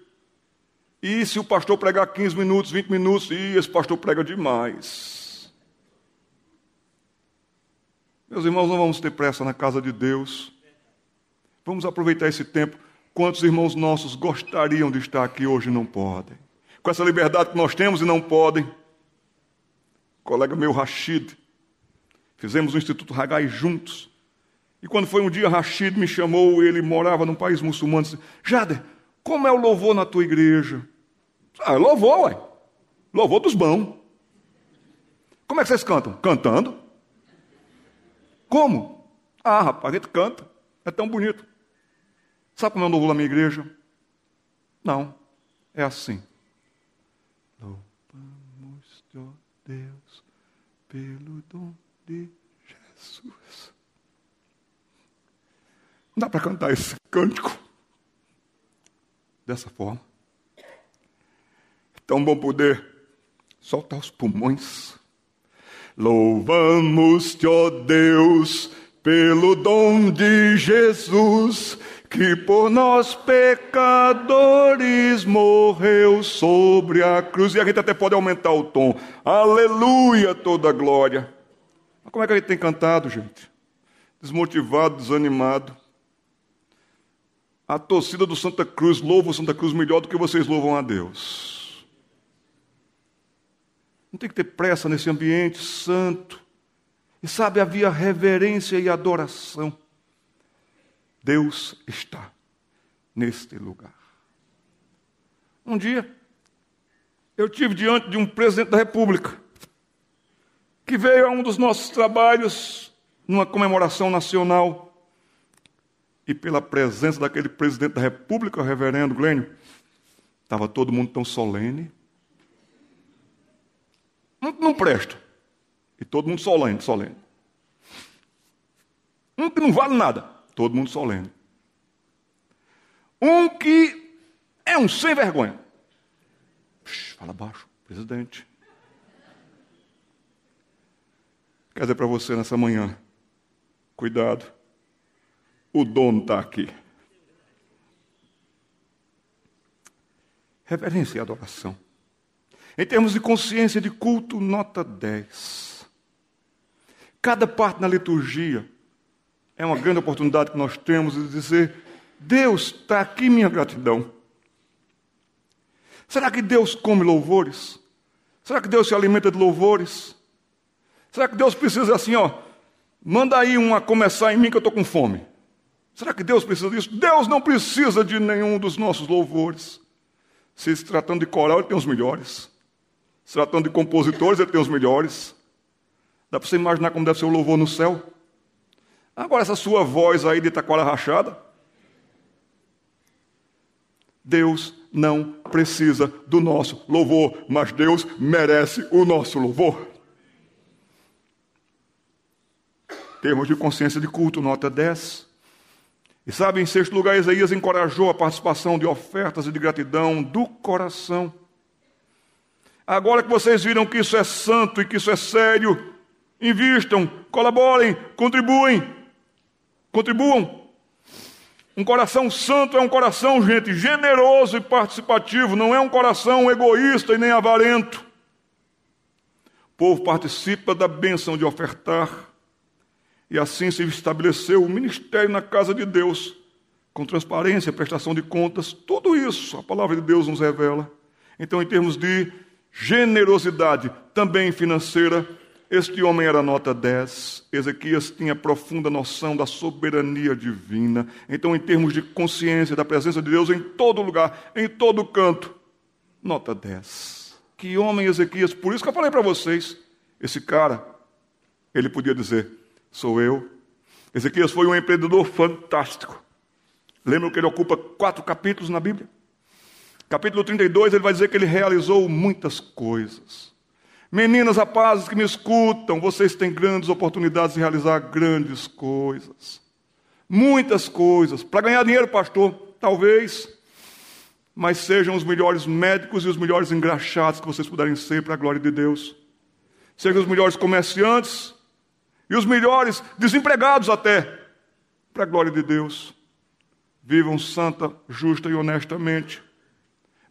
Speaker 1: E se o pastor pregar 15 minutos, 20 minutos, e esse pastor prega demais. Meus irmãos, não vamos ter pressa na casa de Deus. Vamos aproveitar esse tempo. Quantos irmãos nossos gostariam de estar aqui hoje e não podem? Com essa liberdade que nós temos e não podem. colega meu, Rashid, fizemos o Instituto Ragai juntos. E quando foi um dia, Rashid me chamou, ele morava num país muçulmano, disse, Jader, como é o louvor na tua igreja? Ah, louvor, ué. Louvor dos bons. Como é que vocês cantam? Cantando. Como? Ah, rapaz, a gente canta. É tão bonito. Sabe como é o louvor na minha igreja? Não. É assim. Louvamos, ó Deus, pelo dom de Jesus. Não dá para cantar esse cântico dessa forma tão bom poder soltar os pulmões. Louvamos-te, ó Deus, pelo dom de Jesus, que por nós pecadores morreu sobre a cruz. E a gente até pode aumentar o tom. Aleluia, toda glória. Mas como é que a gente tem cantado, gente? Desmotivado, desanimado. A torcida do Santa Cruz louva o Santa Cruz melhor do que vocês louvam a Deus. Não tem que ter pressa nesse ambiente santo. E sabe, havia reverência e adoração. Deus está neste lugar. Um dia, eu tive diante de um presidente da República, que veio a um dos nossos trabalhos, numa comemoração nacional, e pela presença daquele presidente da República, o reverendo Glênio, estava todo mundo tão solene, não, não presta. E todo mundo solene, solene. Um que não vale nada, todo mundo solene. Um que é um sem vergonha. Fala baixo, presidente. Quer dizer para você nessa manhã, cuidado, o dono está aqui. Reverência e adoração. Em termos de consciência de culto, nota 10. Cada parte na liturgia é uma grande oportunidade que nós temos de dizer: Deus, está aqui minha gratidão. Será que Deus come louvores? Será que Deus se alimenta de louvores? Será que Deus precisa assim, ó, manda aí um a começar em mim que eu estou com fome? Será que Deus precisa disso? Deus não precisa de nenhum dos nossos louvores. Se se tratando de coral, ele tem os melhores. Se tratando de compositores, ele tem os melhores. Dá para você imaginar como deve ser o louvor no céu? Agora, essa sua voz aí de taquara rachada. Deus não precisa do nosso louvor, mas Deus merece o nosso louvor. Termos de consciência de culto, nota 10. E sabe, em sexto lugar, Isaías encorajou a participação de ofertas e de gratidão do coração. Agora que vocês viram que isso é santo e que isso é sério, invistam, colaborem, contribuem, contribuam. Um coração santo é um coração, gente, generoso e participativo, não é um coração egoísta e nem avarento. O povo participa da bênção de ofertar, e assim se estabeleceu o ministério na casa de Deus, com transparência, prestação de contas, tudo isso a palavra de Deus nos revela. Então, em termos de generosidade, também financeira, Este homem era nota 10. Ezequias tinha profunda noção da soberania divina. Então, em termos de consciência da presença de Deus em todo lugar, em todo canto, nota 10. Que homem Ezequias, por isso que eu falei para vocês, esse cara, ele podia dizer: sou eu. Ezequias foi um empreendedor fantástico. Lembram que ele ocupa quatro capítulos na Bíblia? Capítulo 32, ele vai dizer que ele realizou muitas coisas. Meninas, rapazes que me escutam, vocês têm grandes oportunidades de realizar grandes coisas. Muitas coisas. Para ganhar dinheiro, pastor, talvez. Mas sejam os melhores médicos e os melhores engraxados que vocês puderem ser para a glória de Deus. Sejam os melhores comerciantes e os melhores desempregados até, para a glória de Deus. Vivam santa, justa e honestamente.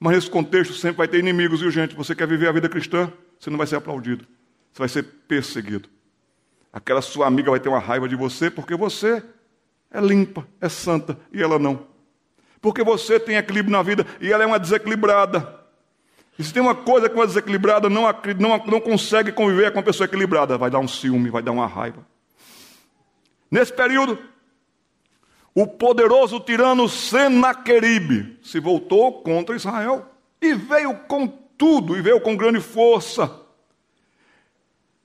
Speaker 1: Mas nesse contexto sempre vai ter inimigos, viu gente? Você quer viver a vida cristã? Você não vai ser aplaudido. Você vai ser perseguido. Aquela sua amiga vai ter uma raiva de você porque você é limpa, é santa e ela não. Porque você tem equilíbrio na vida e ela é uma desequilibrada. E se tem uma coisa que uma desequilibrada não, não, não consegue conviver com uma pessoa equilibrada, vai dar um ciúme, vai dar uma raiva. Nesse período, o poderoso tirano Senaqueribe se voltou contra Israel e veio com tudo, e veio com grande força.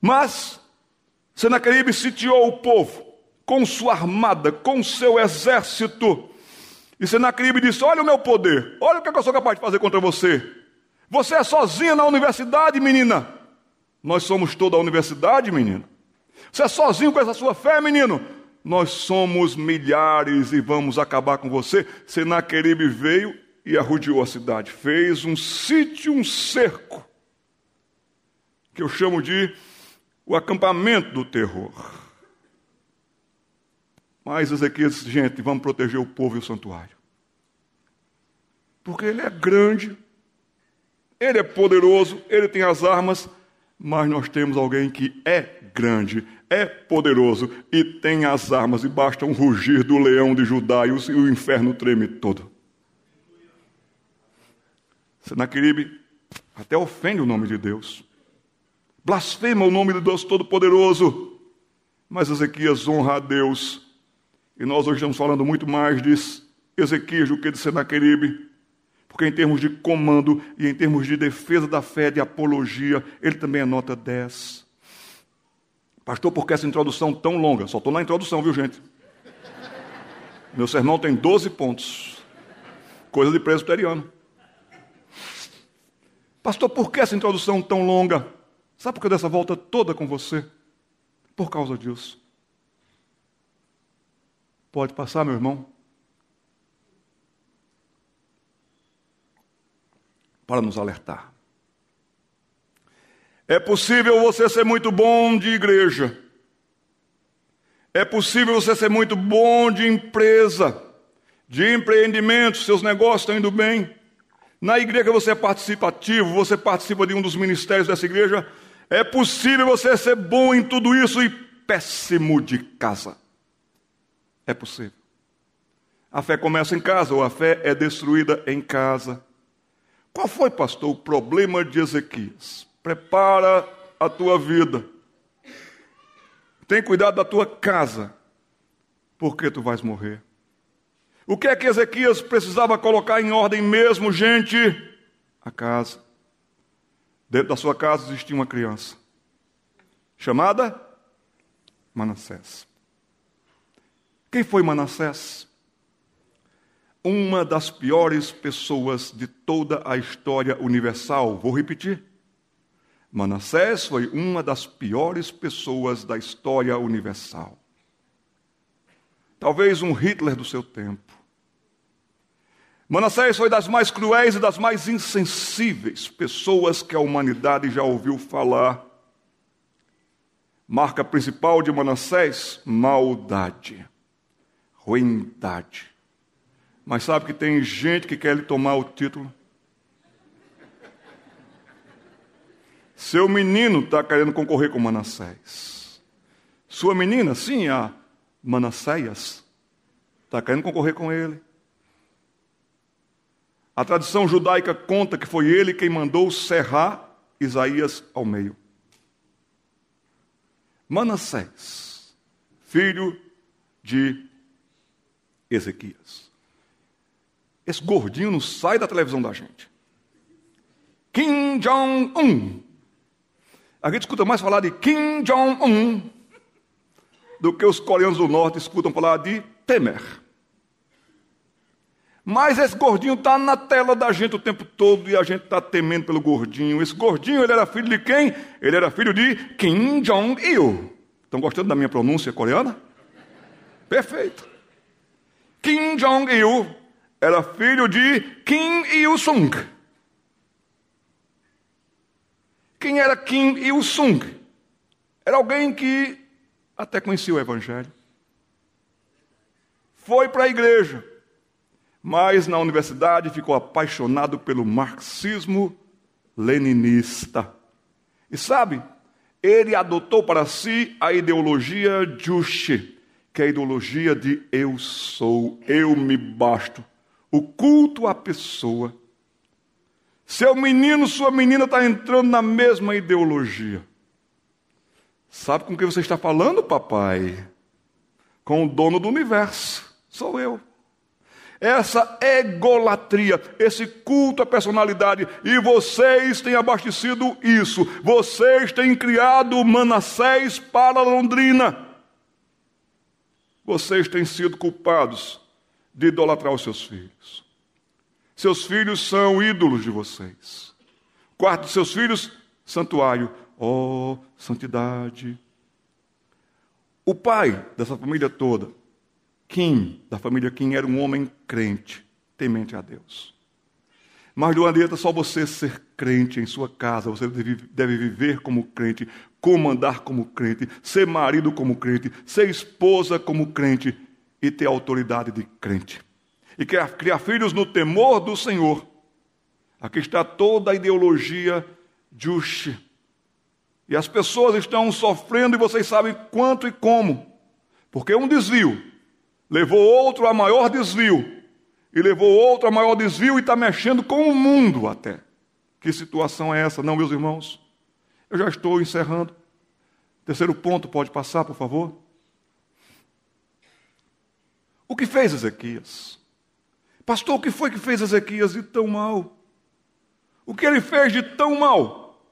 Speaker 1: Mas Senaqueribe sitiou o povo com sua armada, com seu exército. E Senaqueribe disse: Olha o meu poder, olha o que eu sou capaz de fazer contra você. Você é sozinha na universidade, menina. Nós somos toda a universidade, menino. Você é sozinho com essa sua fé, menino nós somos milhares e vamos acabar com você. Senaqueribe veio e arrodeou a cidade, fez um sítio, um cerco, que eu chamo de o acampamento do terror. Mas Ezequiel disse, gente, vamos proteger o povo e o santuário. Porque ele é grande, ele é poderoso, ele tem as armas, mas nós temos alguém que é grande, é poderoso e tem as armas, e basta um rugir do leão de Judá e o inferno treme todo. Senaqueribe até ofende o nome de Deus, blasfema o nome de Deus Todo-Poderoso, mas Ezequias honra a Deus, e nós hoje estamos falando muito mais de Ezequias do que de Senaqueribe, porque em termos de comando e em termos de defesa da fé, de apologia, ele também é nota 10. Pastor, por que essa introdução tão longa? Só estou na introdução, viu, gente? Meu sermão tem 12 pontos. Coisa de presbiteriano. Pastor, por que essa introdução tão longa? Sabe por que dessa volta toda com você? Por causa disso. Pode passar, meu irmão? Para nos alertar. É possível você ser muito bom de igreja. É possível você ser muito bom de empresa, de empreendimento, seus negócios estão indo bem. Na igreja você é participativo, você participa de um dos ministérios dessa igreja. É possível você ser bom em tudo isso e péssimo de casa. É possível. A fé começa em casa, ou a fé é destruída em casa. Qual foi, pastor, o problema de Ezequias? Prepara a tua vida. Tem cuidado da tua casa, porque tu vais morrer. O que é que Ezequias precisava colocar em ordem mesmo, gente? A casa. Dentro da sua casa existia uma criança, chamada Manassés. Quem foi Manassés? Uma das piores pessoas de toda a história universal. Vou repetir. Manassés foi uma das piores pessoas da história universal. Talvez um Hitler do seu tempo. Manassés foi das mais cruéis e das mais insensíveis pessoas que a humanidade já ouviu falar. Marca principal de Manassés: maldade, ruindade. Mas sabe que tem gente que quer lhe tomar o título? Seu menino está querendo concorrer com Manassés. Sua menina, sim, a Manassés, está querendo concorrer com ele. A tradição judaica conta que foi ele quem mandou serrar Isaías ao meio. Manassés, filho de Ezequias. Esse gordinho não sai da televisão da gente. Kim Jong-un. A gente escuta mais falar de Kim Jong-un do que os coreanos do norte escutam falar de Temer. Mas esse gordinho está na tela da gente o tempo todo e a gente está temendo pelo gordinho. Esse gordinho, ele era filho de quem? Ele era filho de Kim Jong-il. Estão gostando da minha pronúncia coreana? Perfeito. Kim Jong-il era filho de Kim Il-sung. Quem era Kim Il-sung? Era alguém que até conhecia o Evangelho. Foi para a igreja mas na universidade ficou apaixonado pelo marxismo leninista. E sabe, ele adotou para si a ideologia Juche, que é a ideologia de eu sou, eu me basto, o culto à pessoa. Seu menino, sua menina está entrando na mesma ideologia. Sabe com quem você está falando, papai? Com o dono do universo. Sou eu essa egolatria, esse culto à personalidade, e vocês têm abastecido isso, vocês têm criado Manassés para Londrina. Vocês têm sido culpados de idolatrar os seus filhos. Seus filhos são ídolos de vocês. Quarto de seus filhos, santuário. Oh, santidade. O pai dessa família toda Kim, da família Kim, era um homem crente, temente a Deus. Mas não adianta só você ser crente em sua casa, você deve, deve viver como crente, comandar como crente, ser marido como crente, ser esposa como crente e ter autoridade de crente. E criar, filhos no temor do Senhor. Aqui está toda a ideologia Jush. E as pessoas estão sofrendo e vocês sabem quanto e como. Porque um desvio levou outro a maior desvio, e levou outro a maior desvio e está mexendo com o mundo até. Que situação é essa, não, meus irmãos? Eu já estou encerrando. Terceiro ponto, pode passar, por favor? O que fez Ezequias? Pastor, o que foi que fez Ezequias de tão mal? O que ele fez de tão mal?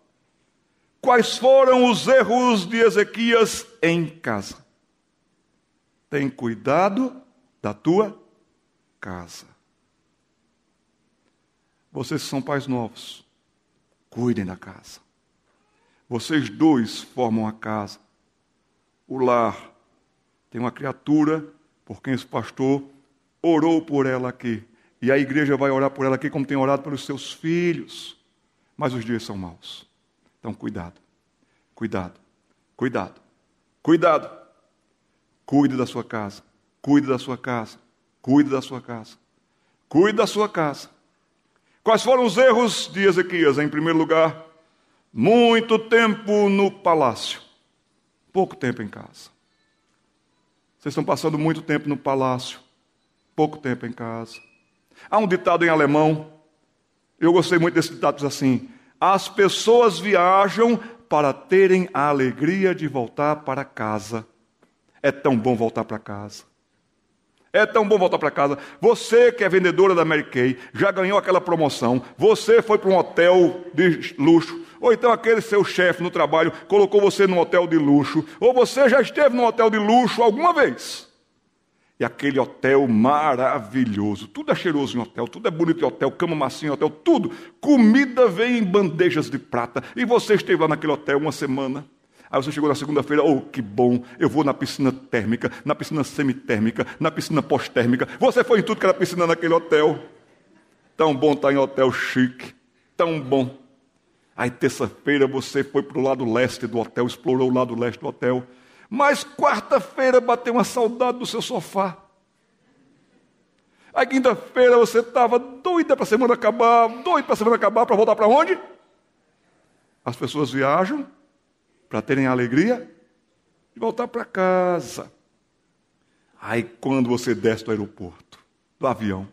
Speaker 1: Quais foram os erros de Ezequias em casa? tem cuidado da tua casa. Vocês são pais novos, cuidem da casa. Vocês dois formam a casa. O lar tem uma criatura por quem esse pastor orou por ela aqui. E a igreja vai orar por ela aqui como tem orado pelos seus filhos. Mas os dias são maus. Então, cuidado, cuidado, cuidado, cuidado. Cuide da sua casa. Cuide da sua casa. Cuide da sua casa. Cuide da sua casa. Quais foram os erros de Ezequias? Em primeiro lugar, muito tempo no palácio, pouco tempo em casa. Vocês estão passando muito tempo no palácio, pouco tempo em casa. Há um ditado em alemão, eu gostei muito desse ditado, assim: as pessoas viajam para terem a alegria de voltar para casa é tão bom voltar para casa. É tão bom voltar para casa. Você que é vendedora da Mary Kay, já ganhou aquela promoção. Você foi para um hotel de luxo. Ou então aquele seu chefe no trabalho colocou você num hotel de luxo. Ou você já esteve num hotel de luxo alguma vez. E aquele hotel maravilhoso. Tudo é cheiroso em hotel, tudo é bonito em hotel, cama macia em hotel, tudo. Comida vem em bandejas de prata. E você esteve lá naquele hotel uma semana. Aí você chegou na segunda-feira, oh, que bom, eu vou na piscina térmica, na piscina semitérmica, na piscina pós-térmica. Você foi em tudo que era piscina naquele hotel. Tão bom estar em hotel chique, tão bom. Aí terça-feira você foi para o lado leste do hotel, explorou o lado leste do hotel. Mas quarta-feira bateu uma saudade do seu sofá. Aí quinta-feira você estava doida para a semana acabar, doido para a semana acabar, para voltar para onde? As pessoas viajam para terem a alegria de voltar para casa. Aí quando você desce do aeroporto, do avião,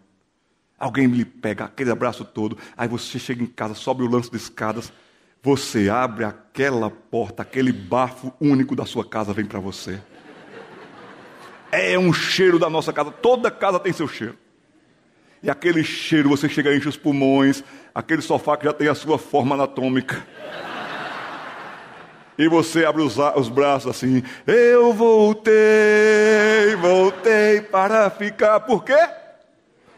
Speaker 1: alguém lhe pega aquele abraço todo, aí você chega em casa, sobe o lance de escadas, Você abre aquela porta, aquele bafo único da sua casa vem para você. É um cheiro da nossa casa, toda casa tem seu cheiro. E aquele cheiro, você chega a enche os pulmões, aquele sofá que já tem a sua forma anatômica. E você abre os, os braços assim, eu voltei, voltei para ficar. Por quê?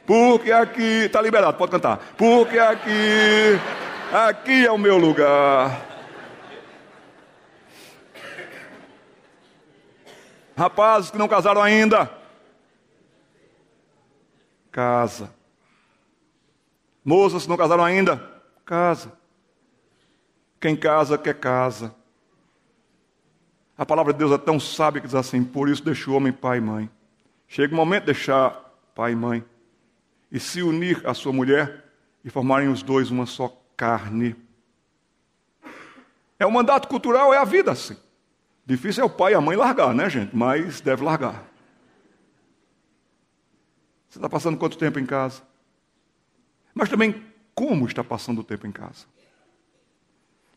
Speaker 1: Porque aqui, está liberado, pode cantar. Porque aqui, aqui é o meu lugar. Rapazes que não casaram ainda, casa. Moças que não casaram ainda, casa. Quem casa quer casa. A palavra de Deus é tão sábia que diz assim: por isso deixa o homem pai e mãe. Chega o momento de deixar pai e mãe e se unir à sua mulher e formarem os dois uma só carne. É o mandato cultural, é a vida assim. Difícil é o pai e a mãe largar, né, gente? Mas deve largar. Você está passando quanto tempo em casa? Mas também como está passando o tempo em casa?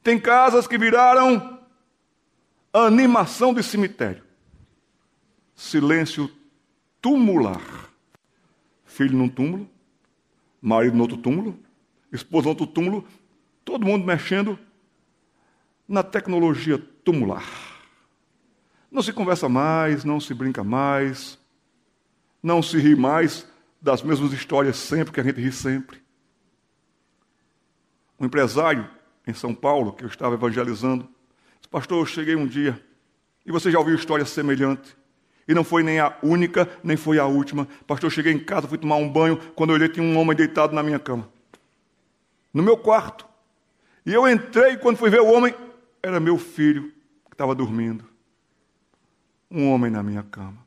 Speaker 1: Tem casas que viraram animação de cemitério. Silêncio tumular. Filho num túmulo, marido no outro túmulo, no outro túmulo, todo mundo mexendo na tecnologia tumular. Não se conversa mais, não se brinca mais, não se ri mais das mesmas histórias sempre, que a gente ri sempre. Um empresário em São Paulo, que eu estava evangelizando, disse, pastor, eu cheguei um dia, e você já ouviu história semelhante, e não foi nem a única, nem foi a última. Pastor, eu cheguei em casa, fui tomar um banho, quando eu olhei tinha um homem deitado na minha cama. No meu quarto. E eu entrei, quando fui ver o homem, era meu filho que estava dormindo um homem na minha cama.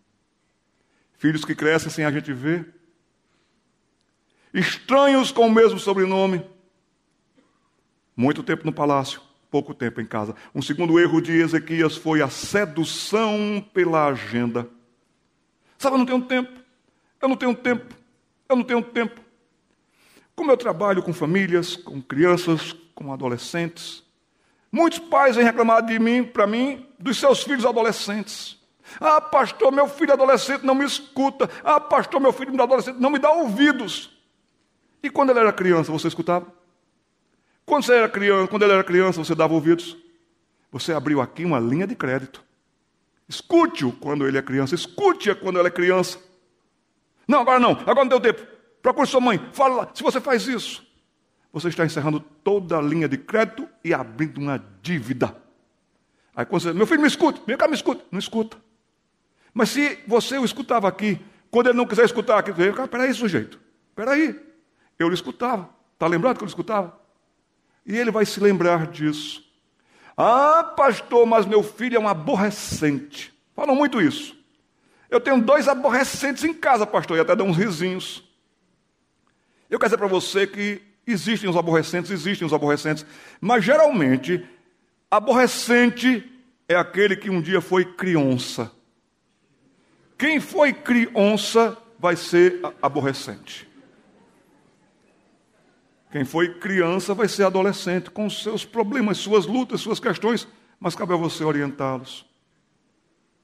Speaker 1: Filhos que crescem sem a gente ver. Estranhos com o mesmo sobrenome. Muito tempo no palácio, pouco tempo em casa. Um segundo erro de Ezequias foi a sedução pela agenda. Sabe, eu não tenho tempo. Eu não tenho tempo. Eu não tenho tempo. Como eu trabalho com famílias, com crianças, com adolescentes, muitos pais vêm reclamar de mim, para mim, dos seus filhos adolescentes. Ah, pastor, meu filho adolescente não me escuta. Ah, pastor, meu filho adolescente não me dá ouvidos. E quando ele era criança, você escutava? Quando você era criança, quando ele era criança, você dava ouvidos? Você abriu aqui uma linha de crédito. Escute-o quando ele é criança, escute-a quando ela é criança. Não, agora não, agora não deu tempo. Procure sua mãe, fala. Se você faz isso, você está encerrando toda a linha de crédito e abrindo uma dívida. Aí quando você, meu filho, me escuta, vem cá, me escuta. Não escuta. Mas se você o escutava aqui, quando ele não quiser escutar aqui, ele fala, peraí, sujeito, peraí. Eu lhe escutava. Está lembrado que eu lhe escutava? E ele vai se lembrar disso. Ah, pastor, mas meu filho é um aborrecente. Falam muito isso. Eu tenho dois aborrecentes em casa, pastor, e até dão uns risinhos. Eu quero dizer para você que existem os aborrecentes, existem os aborrecentes, mas geralmente, aborrecente é aquele que um dia foi criança. Quem foi criança vai ser aborrecente. Quem foi criança vai ser adolescente, com seus problemas, suas lutas, suas questões, mas cabe a você orientá-los.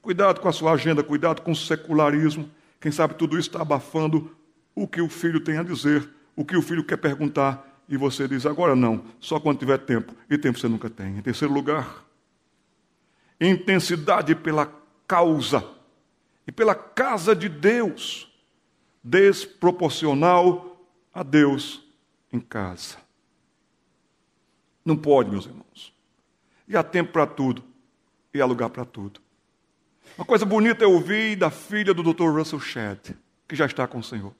Speaker 1: Cuidado com a sua agenda, cuidado com o secularismo. Quem sabe tudo isso está abafando o que o filho tem a dizer, o que o filho quer perguntar, e você diz agora não, só quando tiver tempo, e tempo você nunca tem. Em terceiro lugar, intensidade pela causa e pela casa de Deus, desproporcional a Deus em casa. Não pode, meus irmãos. E há tempo para tudo, e há lugar para tudo. Uma coisa bonita eu ouvi da filha do Dr. Russell Shedd, que já está com o Senhor.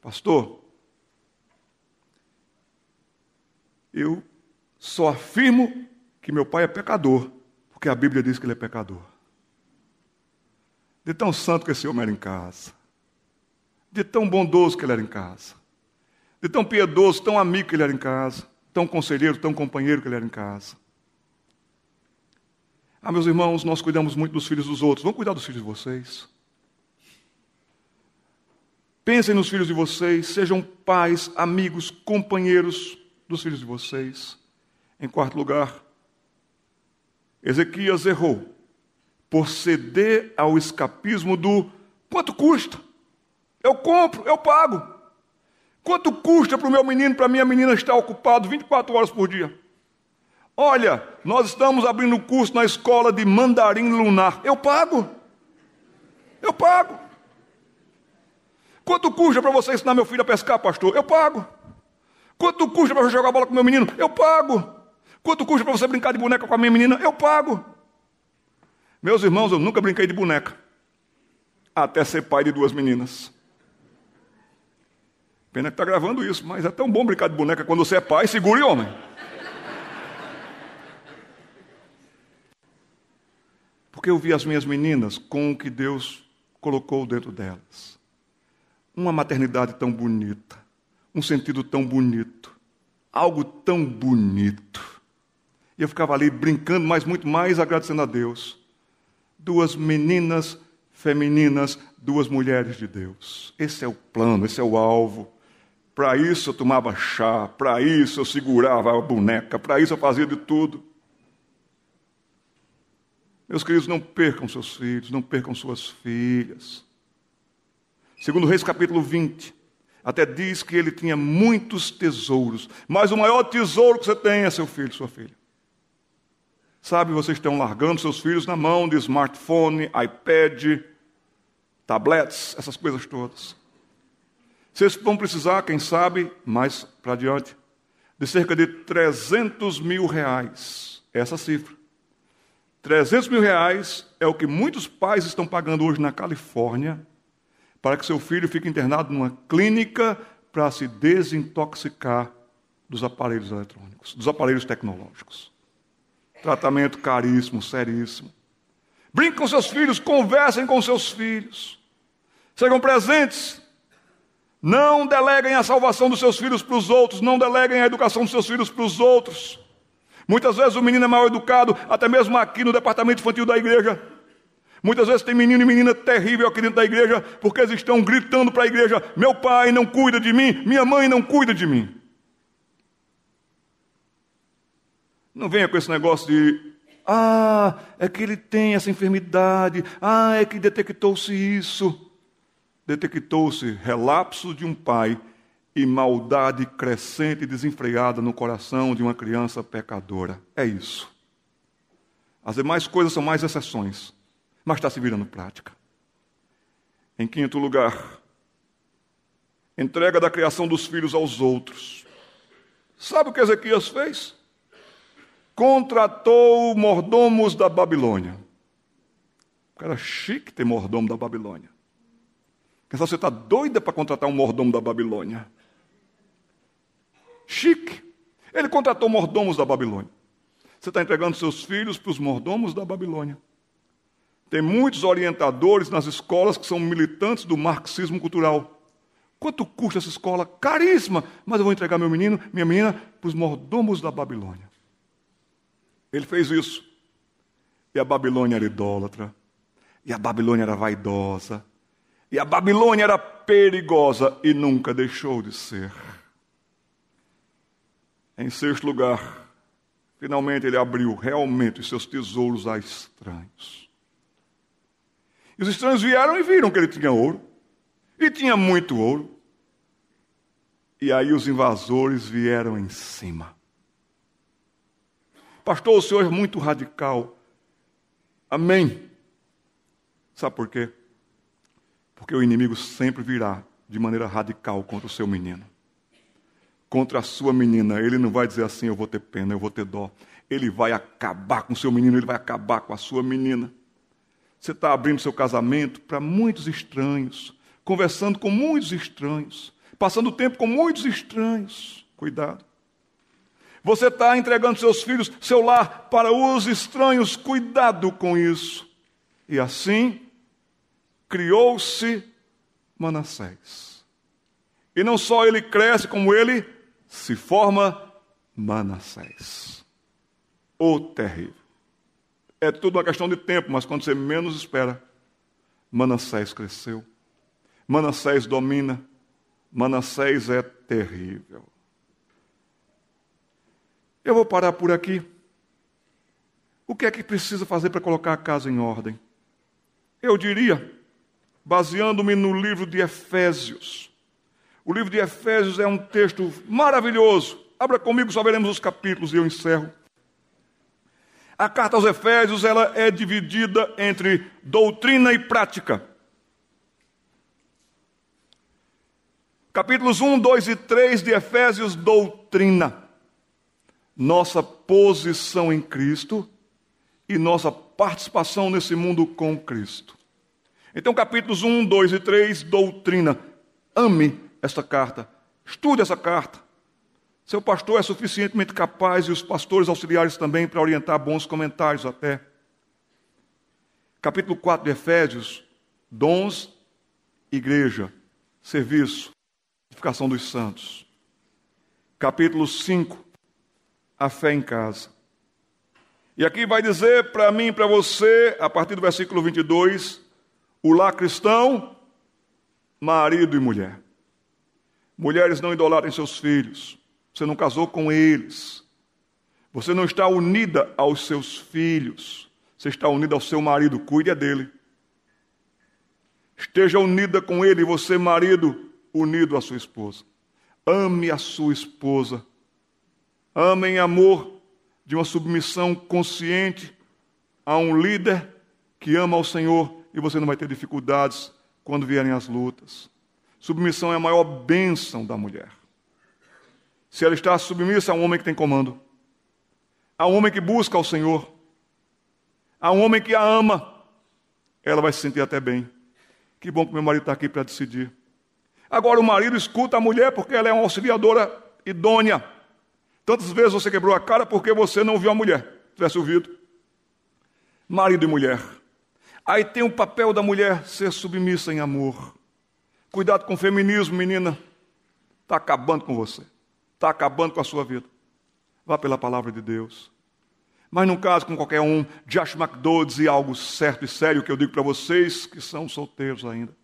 Speaker 1: Pastor, eu só afirmo que meu pai é pecador, porque a Bíblia diz que ele é pecador. De tão santo que esse homem era em casa. De tão bondoso que ele era em casa. De tão piedoso, tão amigo que ele era em casa. Tão conselheiro, tão companheiro que ele era em casa. Ah, meus irmãos, nós cuidamos muito dos filhos dos outros. Vamos cuidar dos filhos de vocês. Pensem nos filhos de vocês, sejam pais, amigos, companheiros dos filhos de vocês. Em quarto lugar, Ezequias errou por ceder ao escapismo do quanto custa? Eu compro, eu pago. Quanto custa para o meu menino, para minha menina estar ocupado 24 horas por dia? Olha, nós estamos abrindo curso na escola de mandarim lunar. Eu pago. Eu pago. Quanto custa para você ensinar meu filho a pescar, pastor? Eu pago. Quanto custa para você jogar bola com meu menino? Eu pago. Quanto custa para você brincar de boneca com a minha menina? Eu pago. Meus irmãos, eu nunca brinquei de boneca. Até ser pai de duas meninas. Pena que está gravando isso, mas é tão bom brincar de boneca quando você é pai, segure homem. Porque eu vi as minhas meninas com o que Deus colocou dentro delas. Uma maternidade tão bonita, um sentido tão bonito, algo tão bonito. E eu ficava ali brincando, mas muito mais agradecendo a Deus. Duas meninas femininas, duas mulheres de Deus. Esse é o plano, esse é o alvo. Para isso eu tomava chá, para isso eu segurava a boneca, para isso eu fazia de tudo. Meus queridos, não percam seus filhos, não percam suas filhas. Segundo Reis capítulo 20, até diz que ele tinha muitos tesouros, mas o maior tesouro que você tem é seu filho, sua filha. Sabe, vocês estão largando seus filhos na mão de smartphone, iPad, tablets, essas coisas todas. Vocês vão precisar, quem sabe, mais para adiante, de cerca de 300 mil reais. Essa cifra. 300 mil reais é o que muitos pais estão pagando hoje na Califórnia para que seu filho fique internado numa clínica para se desintoxicar dos aparelhos eletrônicos, dos aparelhos tecnológicos. Tratamento caríssimo, seríssimo. Brinque com seus filhos, conversem com seus filhos. Sejam presentes. Não deleguem a salvação dos seus filhos para os outros, não deleguem a educação dos seus filhos para os outros. Muitas vezes o menino é mal educado, até mesmo aqui no departamento infantil da igreja. Muitas vezes tem menino e menina terrível aqui dentro da igreja, porque eles estão gritando para a igreja: meu pai não cuida de mim, minha mãe não cuida de mim. Não venha com esse negócio de, ah, é que ele tem essa enfermidade, ah, é que detectou-se isso. Detectou-se relapso de um pai e maldade crescente e desenfreada no coração de uma criança pecadora. É isso. As demais coisas são mais exceções, mas está se virando prática. Em quinto lugar, entrega da criação dos filhos aos outros. Sabe o que Ezequias fez? contratou mordomos da Babilônia. O cara chique ter mordomo da Babilônia. Pensar, você está doida para contratar um mordomo da Babilônia? Chique. Ele contratou mordomos da Babilônia. Você está entregando seus filhos para os mordomos da Babilônia. Tem muitos orientadores nas escolas que são militantes do marxismo cultural. Quanto custa essa escola? Caríssima. Mas eu vou entregar meu menino, minha menina, para os mordomos da Babilônia. Ele fez isso. E a Babilônia era idólatra. E a Babilônia era vaidosa. E a Babilônia era perigosa e nunca deixou de ser. Em sexto lugar, finalmente ele abriu realmente os seus tesouros a estranhos. E os estranhos vieram e viram que ele tinha ouro. E tinha muito ouro. E aí os invasores vieram em cima. Pastor, o senhor é muito radical. Amém. Sabe por quê? Porque o inimigo sempre virá de maneira radical contra o seu menino. Contra a sua menina. Ele não vai dizer assim: eu vou ter pena, eu vou ter dó. Ele vai acabar com o seu menino, ele vai acabar com a sua menina. Você está abrindo seu casamento para muitos estranhos, conversando com muitos estranhos, passando tempo com muitos estranhos. Cuidado. Você está entregando seus filhos, seu lar para os estranhos, cuidado com isso. E assim criou-se Manassés. E não só ele cresce, como ele se forma Manassés. O terrível. É tudo uma questão de tempo, mas quando você menos espera, Manassés cresceu. Manassés domina. Manassés é terrível. Eu vou parar por aqui. O que é que precisa fazer para colocar a casa em ordem? Eu diria, baseando-me no livro de Efésios. O livro de Efésios é um texto maravilhoso. Abra comigo, só veremos os capítulos e eu encerro. A carta aos Efésios ela é dividida entre doutrina e prática. Capítulos 1, 2 e 3 de Efésios, doutrina. Nossa posição em Cristo e nossa participação nesse mundo com Cristo. Então, capítulos 1, 2 e 3, doutrina. Ame esta carta, estude essa carta. Seu pastor é suficientemente capaz e os pastores auxiliares também para orientar bons comentários até. Capítulo 4 de Efésios, dons, igreja, serviço, edificação dos santos. Capítulo 5, a fé em casa. E aqui vai dizer para mim e para você, a partir do versículo 22, o lá cristão, marido e mulher. Mulheres não idolatrem seus filhos. Você não casou com eles. Você não está unida aos seus filhos. Você está unida ao seu marido. Cuide dele. Esteja unida com ele, você, marido, unido à sua esposa. Ame a sua esposa. Ame em amor de uma submissão consciente a um líder que ama ao Senhor e você não vai ter dificuldades quando vierem as lutas. Submissão é a maior bênção da mulher se ela está submissa a um homem que tem comando, a um homem que busca ao Senhor, a um homem que a ama, ela vai se sentir até bem. Que bom que meu marido está aqui para decidir. Agora o marido escuta a mulher porque ela é uma auxiliadora idônea. Tantas vezes você quebrou a cara porque você não viu a mulher. Se tivesse ouvido. Marido e mulher. Aí tem o papel da mulher ser submissa em amor. Cuidado com o feminismo, menina. Está acabando com você está acabando com a sua vida. Vá pela palavra de Deus. Mas não case com qualquer um. Josh McDowell dizia algo certo e sério que eu digo para vocês que são solteiros ainda.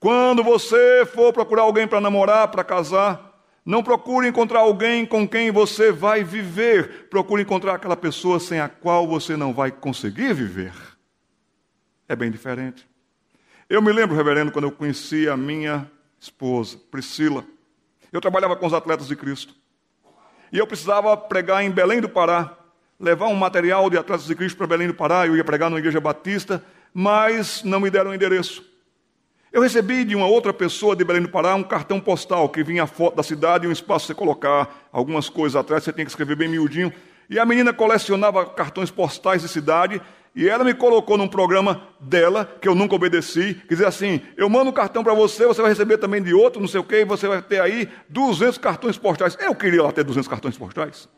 Speaker 1: Quando você for procurar alguém para namorar, para casar, não procure encontrar alguém com quem você vai viver. Procure encontrar aquela pessoa sem a qual você não vai conseguir viver. É bem diferente. Eu me lembro, reverendo, quando eu conheci a minha esposa, Priscila. Eu trabalhava com os atletas de Cristo. E eu precisava pregar em Belém do Pará, levar um material de atletas de Cristo para Belém do Pará. Eu ia pregar na igreja batista, mas não me deram endereço. Eu recebi de uma outra pessoa de Belém do Pará um cartão postal que vinha a foto da cidade e um espaço para você colocar algumas coisas atrás, você tem que escrever bem miudinho. E a menina colecionava cartões postais de cidade e ela me colocou num programa dela, que eu nunca obedeci, que dizia assim: eu mando um cartão para você, você vai receber também de outro, não sei o quê, e você vai ter aí 200 cartões postais. Eu queria lá ter 200 cartões postais.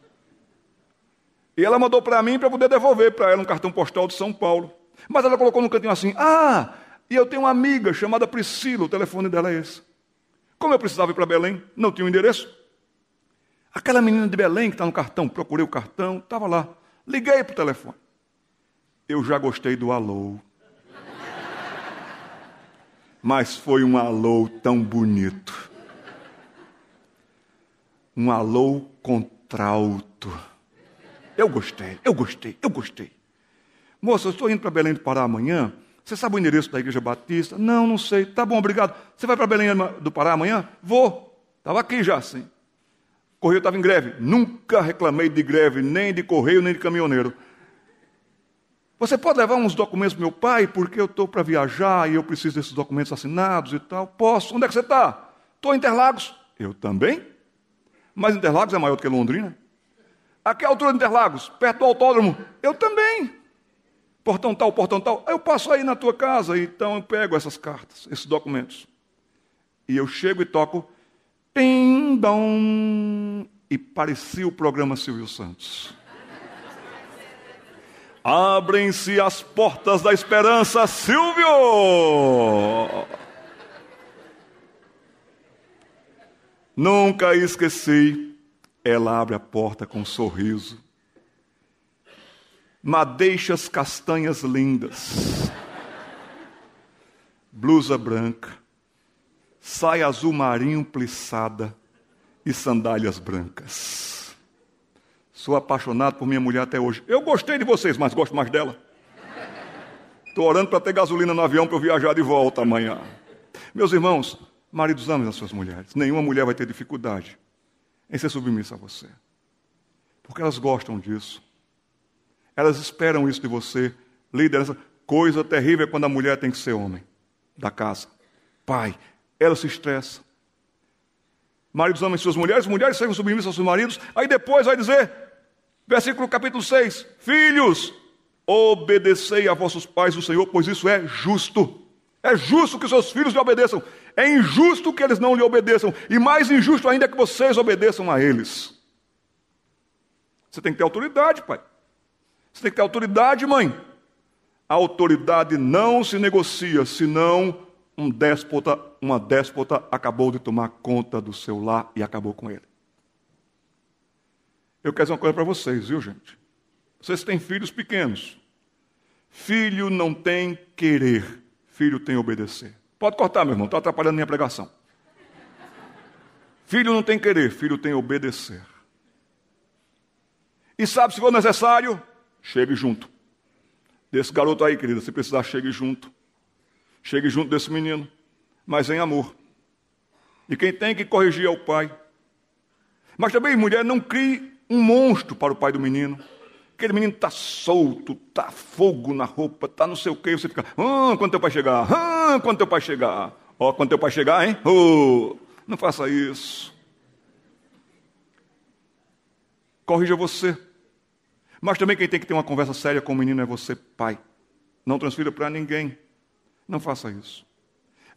Speaker 1: E ela mandou para mim para poder devolver para ela um cartão postal de São Paulo. Mas ela colocou no cantinho assim: ah, e eu tenho uma amiga chamada Priscila, o telefone dela é esse. Como eu precisava ir para Belém, não tinha o um endereço. Aquela menina de Belém que está no cartão, procurei o cartão, estava lá. Liguei para o telefone eu já gostei do alô. Mas foi um alô tão bonito. Um alô contralto. Eu gostei, eu gostei, eu gostei. Moça, eu estou indo para Belém do Pará amanhã. Você sabe o endereço da Igreja Batista? Não, não sei. Tá bom, obrigado. Você vai para Belém do Pará amanhã? Vou. Estava aqui já, sim. Correio estava em greve. Nunca reclamei de greve, nem de correio, nem de caminhoneiro. Você pode levar uns documentos para meu pai, porque eu estou para viajar e eu preciso desses documentos assinados e tal. Posso. Onde é que você está? Estou em Interlagos. Eu também. Mas Interlagos é maior do que Londrina. A que altura de Interlagos? Perto do autódromo. Eu também. Portão tal, portão tal. Eu passo aí na tua casa, então eu pego essas cartas, esses documentos. E eu chego e toco. Pim, dom. E parecia o programa Silvio Santos. Abrem-se as portas da esperança, Silvio! Nunca esqueci. Ela abre a porta com um sorriso. Madeixas castanhas lindas. Blusa branca. Saia azul marinho plissada e sandálias brancas. Sou apaixonado por minha mulher até hoje. Eu gostei de vocês, mas gosto mais dela. Estou orando para ter gasolina no avião para eu viajar de volta amanhã. Meus irmãos, maridos amem as suas mulheres. Nenhuma mulher vai ter dificuldade em ser submissa a você. Porque elas gostam disso. Elas esperam isso de você. Liderança. Coisa terrível é quando a mulher tem que ser homem da casa. Pai, ela se estressa. Maridos amem suas mulheres, mulheres sejam submissas aos seus maridos. Aí depois vai dizer, versículo capítulo 6: Filhos, obedecei a vossos pais o Senhor, pois isso é justo. É justo que seus filhos lhe obedeçam. É injusto que eles não lhe obedeçam. E mais injusto ainda é que vocês obedeçam a eles. Você tem que ter autoridade, pai. Você tem que ter autoridade, mãe. A autoridade não se negocia, senão um déspota, uma déspota acabou de tomar conta do seu lar e acabou com ele. Eu quero dizer uma coisa para vocês, viu, gente? Vocês têm filhos pequenos. Filho não tem querer, filho tem obedecer. Pode cortar, meu irmão, está atrapalhando minha pregação. Filho não tem querer, filho tem obedecer. E sabe, se for necessário, chegue junto. Desse garoto aí, querida, se precisar, chegue junto. Chegue junto desse menino, mas em amor. E quem tem que corrigir é o pai. Mas também, mulher, não crie um monstro para o pai do menino. Aquele menino está solto, está fogo na roupa, está não sei o quê. Você fica, ah, quando teu pai chegar, ah, quando teu pai chegar. Ó, oh, quando teu pai chegar, hein? Oh, não faça isso. Corrija você. Mas também quem tem que ter uma conversa séria com o menino é você, pai. Não transfira para ninguém. Não faça isso.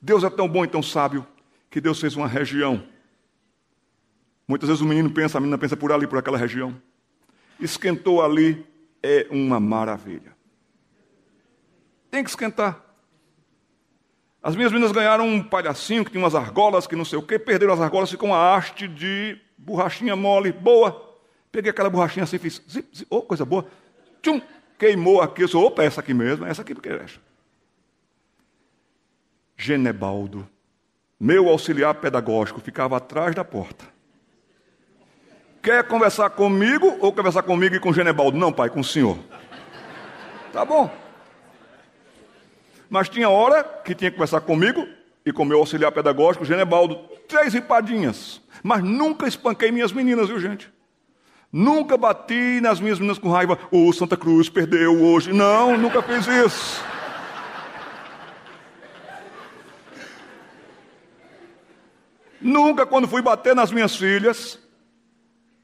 Speaker 1: Deus é tão bom e tão sábio que Deus fez uma região. Muitas vezes o menino pensa, a menina pensa por ali, por aquela região esquentou ali, é uma maravilha. Tem que esquentar. As minhas meninas ganharam um palhacinho que tinha umas argolas, que não sei o quê, perderam as argolas, ficou uma haste de borrachinha mole, boa. Peguei aquela borrachinha assim, fiz, zip, zip, oh, coisa boa. Tchum, queimou aqui, eu sou, opa, essa aqui mesmo, essa aqui porque é essa. Genebaldo, meu auxiliar pedagógico, ficava atrás da porta. Quer conversar comigo ou conversar comigo e com Genebaldo? Não, pai, com o senhor. Tá bom. Mas tinha hora que tinha que conversar comigo e com meu auxiliar pedagógico, Genebaldo, três ripadinhas. Mas nunca espanquei minhas meninas, viu, gente? Nunca bati nas minhas meninas com raiva. O oh, Santa Cruz perdeu hoje. Não, nunca fiz isso. Nunca, quando fui bater nas minhas filhas,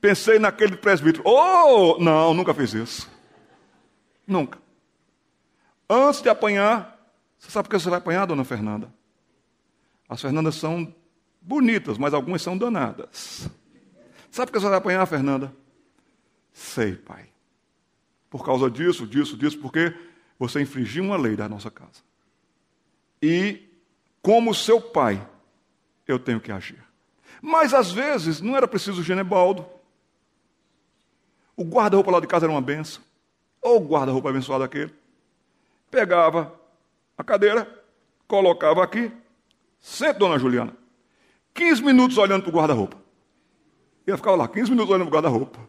Speaker 1: Pensei naquele presbítero. Oh, não, nunca fiz isso. Nunca. Antes de apanhar, você sabe por que você vai apanhar, dona Fernanda? As Fernandas são bonitas, mas algumas são danadas. Sabe por que você vai apanhar, Fernanda? Sei, pai. Por causa disso, disso, disso, porque você infringiu uma lei da nossa casa. E, como seu pai, eu tenho que agir. Mas às vezes não era preciso Genebaldo. O guarda-roupa lá de casa era uma benção. Ou o guarda-roupa abençoado aquele. Pegava a cadeira, colocava aqui. Senta, dona Juliana. 15 minutos olhando para o guarda-roupa. Ele ficava lá, 15 minutos olhando para o guarda-roupa.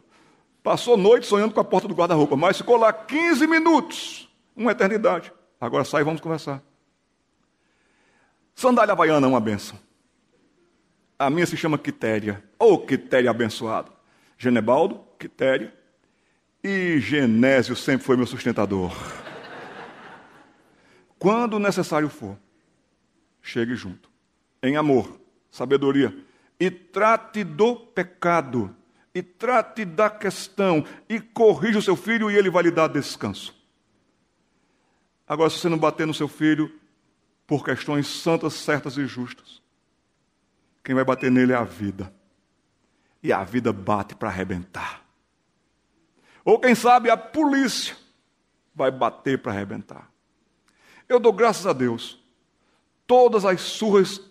Speaker 1: Passou noite sonhando com a porta do guarda-roupa, mas ficou lá 15 minutos. Uma eternidade. Agora sai e vamos conversar. Sandália havaiana é uma benção. A minha se chama Quitéria. Ou Quitéria abençoado. Genebaldo, Quitéria, e Genésio sempre foi meu sustentador. Quando necessário for, chegue junto, em amor, sabedoria, e trate do pecado, e trate da questão, e corrija o seu filho, e ele vai lhe dar descanso. Agora, se você não bater no seu filho por questões santas, certas e justas, quem vai bater nele é a vida. E a vida bate para arrebentar. Ou quem sabe a polícia vai bater para arrebentar. Eu dou graças a Deus. Todas as surras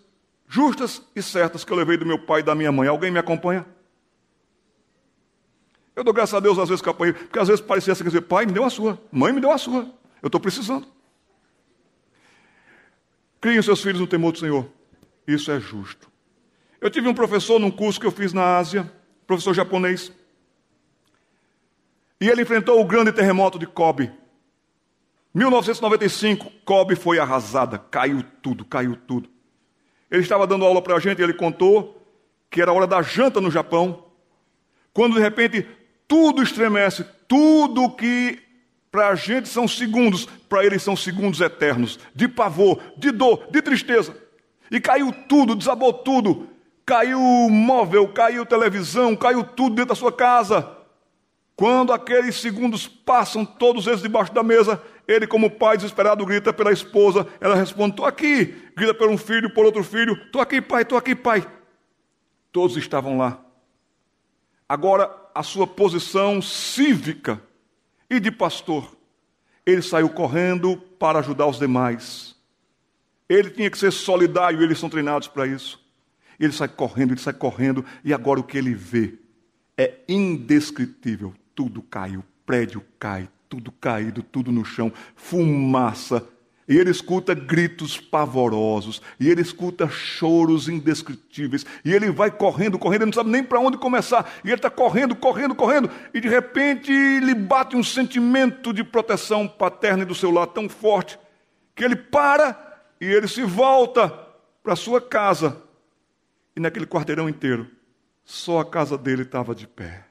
Speaker 1: justas e certas que eu levei do meu pai e da minha mãe. Alguém me acompanha? Eu dou graças a Deus às vezes que eu apanhei, porque às vezes parecia assim, dizer, pai me deu a sua, mãe me deu a sua, eu estou precisando. Criem seus filhos no temor do Senhor. Isso é justo. Eu tive um professor num curso que eu fiz na Ásia, professor japonês. E ele enfrentou o grande terremoto de Kobe. 1995, Kobe foi arrasada, caiu tudo, caiu tudo. Ele estava dando aula para a gente e ele contou que era hora da janta no Japão, quando de repente tudo estremece, tudo que para a gente são segundos, para eles são segundos eternos, de pavor, de dor, de tristeza. E caiu tudo, desabou tudo. Caiu móvel, caiu televisão, caiu tudo dentro da sua casa. Quando aqueles segundos passam, todos eles debaixo da mesa, ele, como pai desesperado, grita pela esposa. Ela responde: Estou aqui. Grita por um filho, por outro filho: Estou aqui, pai, estou aqui, pai. Todos estavam lá. Agora, a sua posição cívica e de pastor, ele saiu correndo para ajudar os demais. Ele tinha que ser solidário, eles são treinados para isso. Ele sai correndo, ele sai correndo, e agora o que ele vê é indescritível. Tudo caiu, prédio cai, tudo caído, tudo no chão, fumaça, e ele escuta gritos pavorosos, e ele escuta choros indescritíveis, e ele vai correndo, correndo, ele não sabe nem para onde começar, e ele está correndo, correndo, correndo, e de repente lhe bate um sentimento de proteção paterna do seu lado tão forte, que ele para e ele se volta para sua casa, e naquele quarteirão inteiro, só a casa dele estava de pé.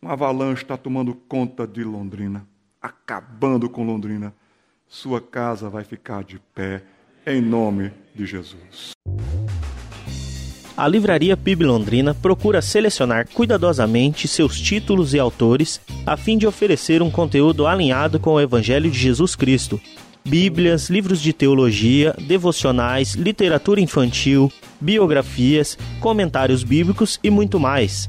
Speaker 1: Uma avalanche está tomando conta de Londrina acabando com Londrina, sua casa vai ficar de pé, em nome de Jesus.
Speaker 3: A Livraria PIB Londrina procura selecionar cuidadosamente seus títulos e autores a fim de oferecer um conteúdo alinhado com o Evangelho de Jesus Cristo. Bíblias, livros de teologia, devocionais, literatura infantil, biografias, comentários bíblicos e muito mais.